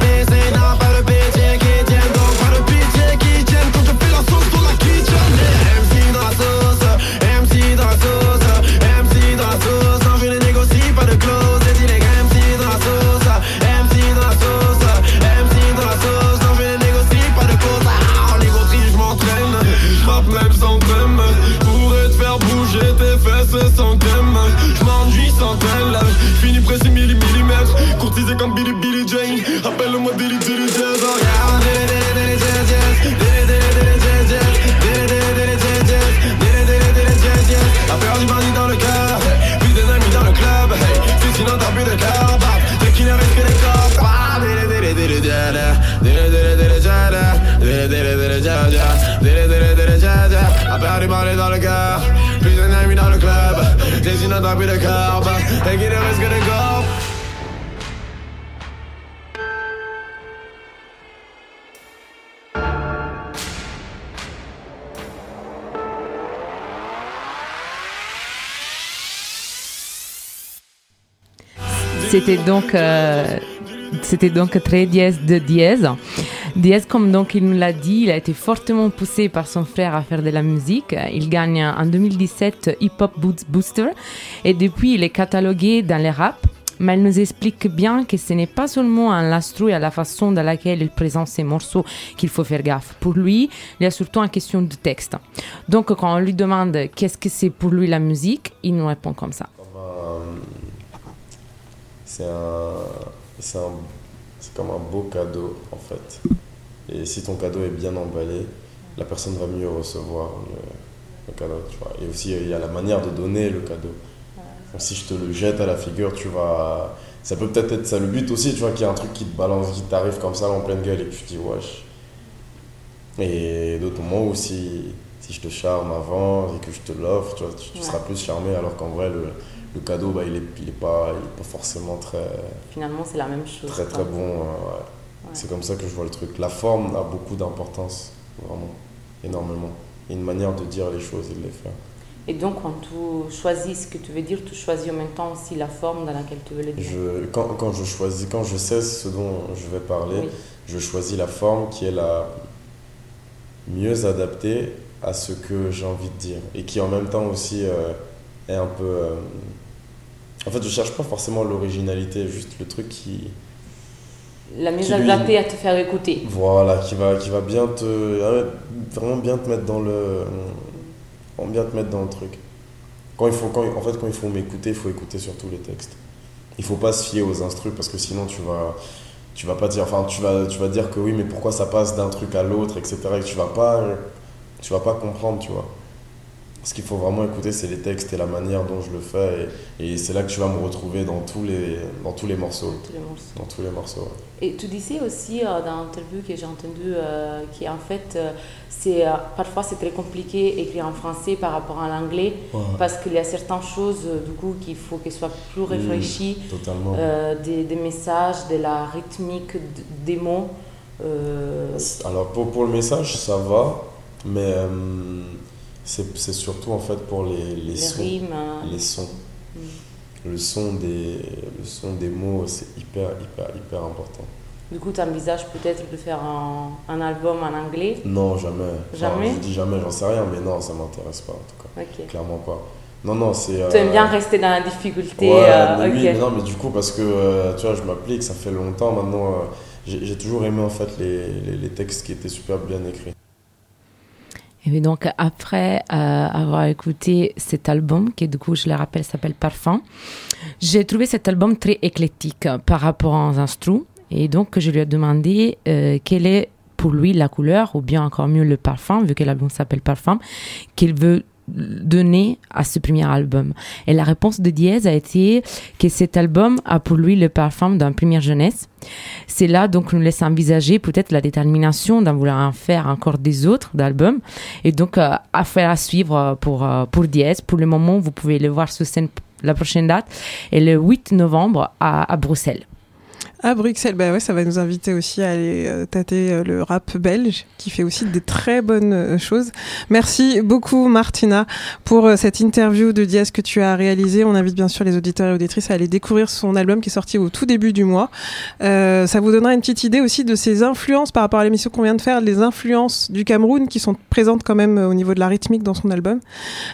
donc, euh, c'était donc très dièse de dièse. Dièse, comme donc il nous l'a dit, il a été fortement poussé par son frère à faire de la musique. Il gagne en 2017 Hip Hop Booster et depuis il est catalogué dans les rap. Mais elle nous explique bien que ce n'est pas seulement à l'instru et à la façon dans laquelle il présente ses morceaux qu'il faut faire gaffe. Pour lui, il y a surtout une question de texte. Donc quand on lui demande qu'est-ce que c'est pour lui la musique, il nous répond comme ça. C'est un, c'est un, c'est comme un beau cadeau en fait. Et si ton cadeau est bien emballé, la personne va mieux recevoir le, le cadeau. Tu vois. Et aussi, il y a la manière de donner le cadeau. Donc, si je te le jette à la figure, tu vas. Ça peut peut-être être ça le but aussi, tu vois, qu'il y a un truc qui te balance, qui t'arrive comme ça en pleine gueule et que tu te dis wesh. Et d'autres moments où si, je te charme avant et que je te l'offre, tu, vois, tu, tu seras plus charmé alors qu'en vrai, le, le cadeau, bah, il n'est il est pas, il est pas forcément très. Finalement, c'est la même chose. Très très bon. euh, ouais. C'est comme ça que je vois le truc. La forme a beaucoup d'importance, vraiment, énormément. A une manière de dire les choses et de les faire. Et donc, quand tu choisis ce que tu veux dire, tu choisis en même temps aussi la forme dans laquelle tu veux le dire. Je, quand, quand je choisis, quand je sais ce dont je vais parler, Oui. je choisis la forme qui est la mieux adaptée à ce que j'ai envie de dire et qui en même temps aussi euh, est un peu. euh, En fait, je cherche pas forcément l'originalité, juste le truc qui. La qui lui- adaptée à te faire écouter. Voilà, qui va, qui va bien te. ouais, Vraiment bien te mettre dans le. vraiment Bien te mettre dans le truc. Quand il faut, quand, en fait, quand il faut m'écouter, il faut écouter surtout les textes. Il faut pas se fier aux instrus parce que sinon tu vas. Tu vas pas dire. Enfin, tu vas, tu vas dire que oui, mais pourquoi ça passe d'un truc à l'autre, etc. Et tu vas pas. Tu vas pas comprendre, tu vois. Ce qu'il faut vraiment écouter, c'est les textes et la manière dont je le fais. Et, et c'est là que tu vas me retrouver dans tous les, dans tous les morceaux. tous les morceaux. Dans tous les morceaux, ouais. Et tu disais aussi euh, dans l'interview que j'ai entendu euh, qu'en fait, euh, c'est, euh, parfois c'est très compliqué d'écrire en français par rapport à l'anglais Ouais. parce qu'il y a certaines choses euh, du coup qu'il faut qu'elles soient plus réfléchies, totalement. euh, des, des messages, de la rythmique des mots. Alors pour, pour le message, ça va, mais c'est surtout en fait pour les, les, sons. rimes, hein. Les sons. Mm. Le son des, le son des mots, c'est hyper, hyper, hyper important. du coup, tu envisages peut-être de faire un, un album en anglais? Non, jamais. Enfin, Jamais? Je dis jamais, j'en sais rien, mais non, ça m'intéresse pas en tout cas. Clairement pas. Non, non, c'est. Tu aimes euh, bien rester dans la difficulté Ouais, euh, mais oui, mais non, mais du coup, parce que euh, tu vois, je m'applique, ça fait longtemps maintenant. j'ai j'ai toujours aimé en fait les, les, les textes qui étaient super bien écrits. Et donc, après euh, avoir écouté cet album, qui du coup, je le rappelle, s'appelle Parfum, j'ai trouvé cet album très éclectique par rapport aux instrus. Et donc, je lui ai demandé euh, quelle est pour lui la couleur, ou bien encore mieux le parfum, vu que l'album s'appelle Parfum, qu'il veut donner à ce premier album. Et la réponse de Diaz a été que cet album a pour lui le parfum d'une première jeunesse. C'est là donc nous laisse envisager peut-être la détermination d'en vouloir en faire encore des autres d'albums. Et donc euh, affaire à suivre euh, pour, euh, pour Diaz. Pour le moment, vous pouvez le voir sur scène la prochaine date est le 8 novembre à Bruxelles. À Bruxelles, bah ouais, ça va nous inviter aussi à aller euh, tâter euh, le rap belge, qui fait aussi des très bonnes euh, choses. Merci beaucoup, Martina, pour cette interview de Diaz que tu as réalisée. On invite bien sûr les auditeurs et auditrices à aller découvrir son album qui est sorti au tout début du mois. Ça vous donnera une petite idée aussi de ses influences par rapport à l'émission qu'on vient de faire, les influences du Cameroun qui sont présentes quand même au niveau de la rythmique dans son album.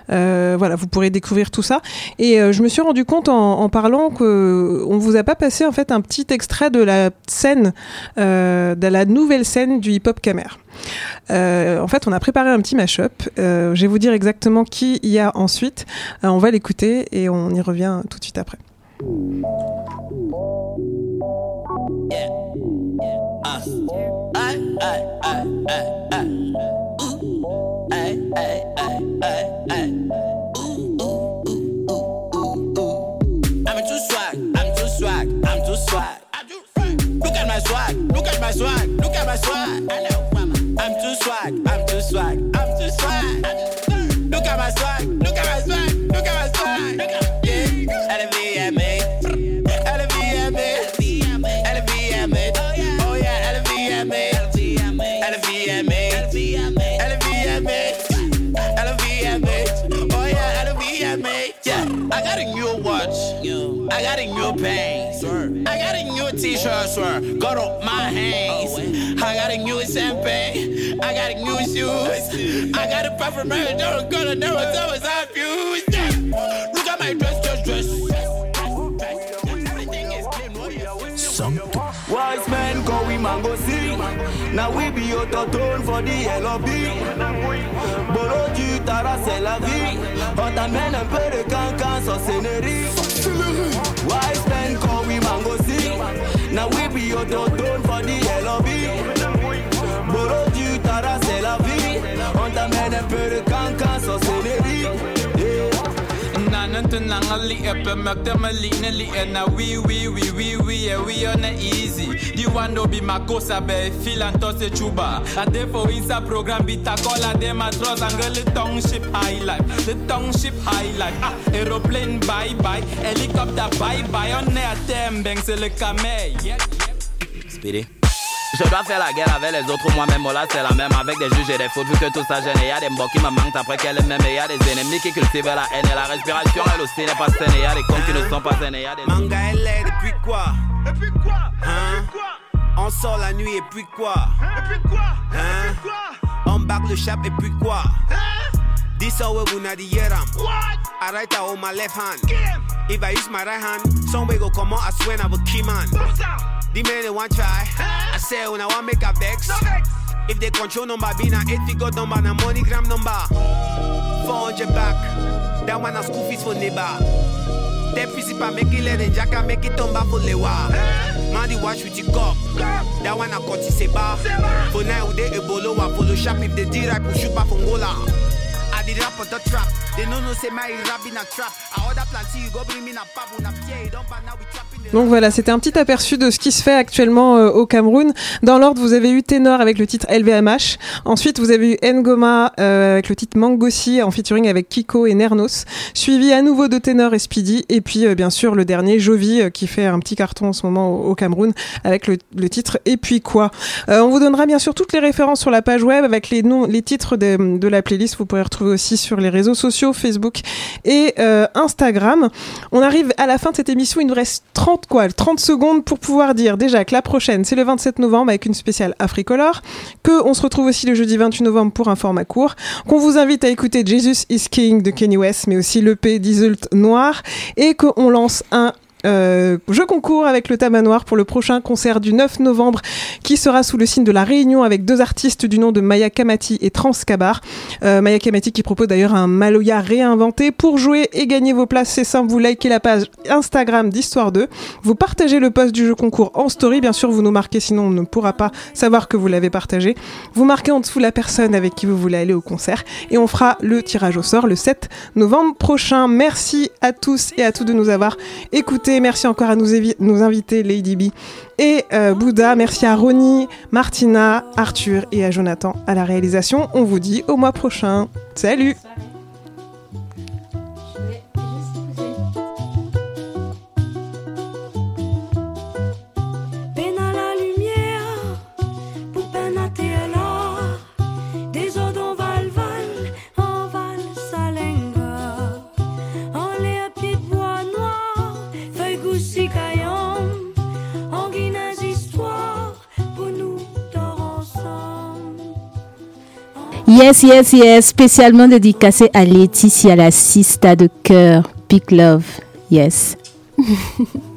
Voilà, vous pourrez découvrir tout ça. Et je me suis rendu compte en, en parlant que on vous a pas passé en fait un petit extrait de la scène, euh, de la nouvelle scène du hip-hop Camer. Euh, en fait, on a préparé un petit mash-up. Euh, je vais vous dire exactement qui y a ensuite. On va l'écouter et on y revient tout de suite après. Swag, look at my swag. I swear. Got up my hands. I got a new champagne, I got a new shoes, I got a perfume, I don't gonna never tell us I fuse. Yeah, look at my dress, dress, dress. Wise men go we mango sing. Now we be autotone for the LOB. Bolo du tara c'est la vie. On t'amène un peu de cancan sans scénerie. Wise men go we mango sing. Now we be autotone for the LOB. Bolo du tara c'est la vie. On t'amène un peu de cancan sans scénerie. Yeah. nanan toen langer liep, maar de me line liep. Na we, we, we, we, we, yeah, we on the easy. The one no be my cosa, be feel and toss a chuba. A day for isa program, be takola, de matros, and the township high life. The township high life. Ah, aeroplane bye bye, helicopter bye bye. On est à Tembeng, c'est le camé. Yeah, yeah. Speedy. Je dois faire la guerre avec les autres, moi-même, là c'est la même avec des juges et des fautes, vu que tout ça gêne. Et y a des mots qui me manquent après qu'elle est même, et y a des ennemis qui cultivent la haine et la respiration, elle aussi n'est pas saine. Et y a des cons qui ne sont pas saines, et y a des. Manga elle est depuis quoi? Depuis quoi? Hein? On sort la nuit et puis quoi? Et puis quoi? Hein? On barre le chap et puis quoi? This how we gonna the year What? I write out on my left hand. If I use my right hand, some way go come out, I swear I will key man. The man they want try. I say when I want make a vex. If they control number, be na 8 figure number, na MoneyGram number. 400 back. That one a school fees for neighbor. That principal make it let and jacka make it tumba for lewa. Man, the watch with the cup. That one a cut is a bar. For now, they a bolo wa follow shop if they did right, push you back from Gola. Ah. Donc voilà, c'était un petit aperçu de ce qui se fait actuellement euh, au Cameroun. Dans l'ordre, vous avez eu Ténor avec le titre LVMH. Ensuite, vous avez eu Ngoma euh, avec le titre Mangossi en featuring avec Kiko et Nernos. Suivi à nouveau de Ténor et Speedy. Et puis, euh, bien sûr, le dernier, Jovi, qui fait un petit carton en ce moment au, Cameroun avec le, titre Et puis quoi. On vous donnera bien sûr toutes les références sur la page web avec les noms, les titres de, de la playlist. Vous pourrez retrouver aussi sur les réseaux sociaux, Facebook et euh, Instagram. On arrive à la fin de cette émission. Il nous reste 30 quoi 30 secondes pour pouvoir dire déjà que la prochaine c'est le 27 novembre avec une spéciale Africolor, que on se retrouve aussi le jeudi 28 novembre pour un format court, qu'on vous invite à écouter Jesus is King de Kanye West, mais aussi l'EP d'Isult Noir, et qu'on lance un euh, jeu concours avec le Tabac Noir pour le prochain concert du 9 novembre qui sera sous le signe de la réunion avec deux artistes du nom de Maya Kamati et Transkabar. Euh, Maya Kamati qui propose d'ailleurs un Maloya réinventé. Pour jouer et gagner vos places, c'est simple, vous likez la page Instagram d'Histoire 2. Vous partagez le post du jeu concours en story. Bien sûr, vous nous marquez, sinon on ne pourra pas savoir que vous l'avez partagé. Vous marquez en dessous la personne avec qui vous voulez aller au concert et on fera le tirage au sort le 7 novembre prochain. Merci à tous et à toutes de nous avoir écoutés. Merci encore à nos, évi- nos invités Lady B et euh, Bouddha. Merci à Ronnie, Martina, Arthur et à Jonathan à la réalisation. On vous dit au mois prochain. Salut Yes, yes, yes. Spécialement dédicacé à Laetitia, la sista de cœur. Big love. Yes. (laughs)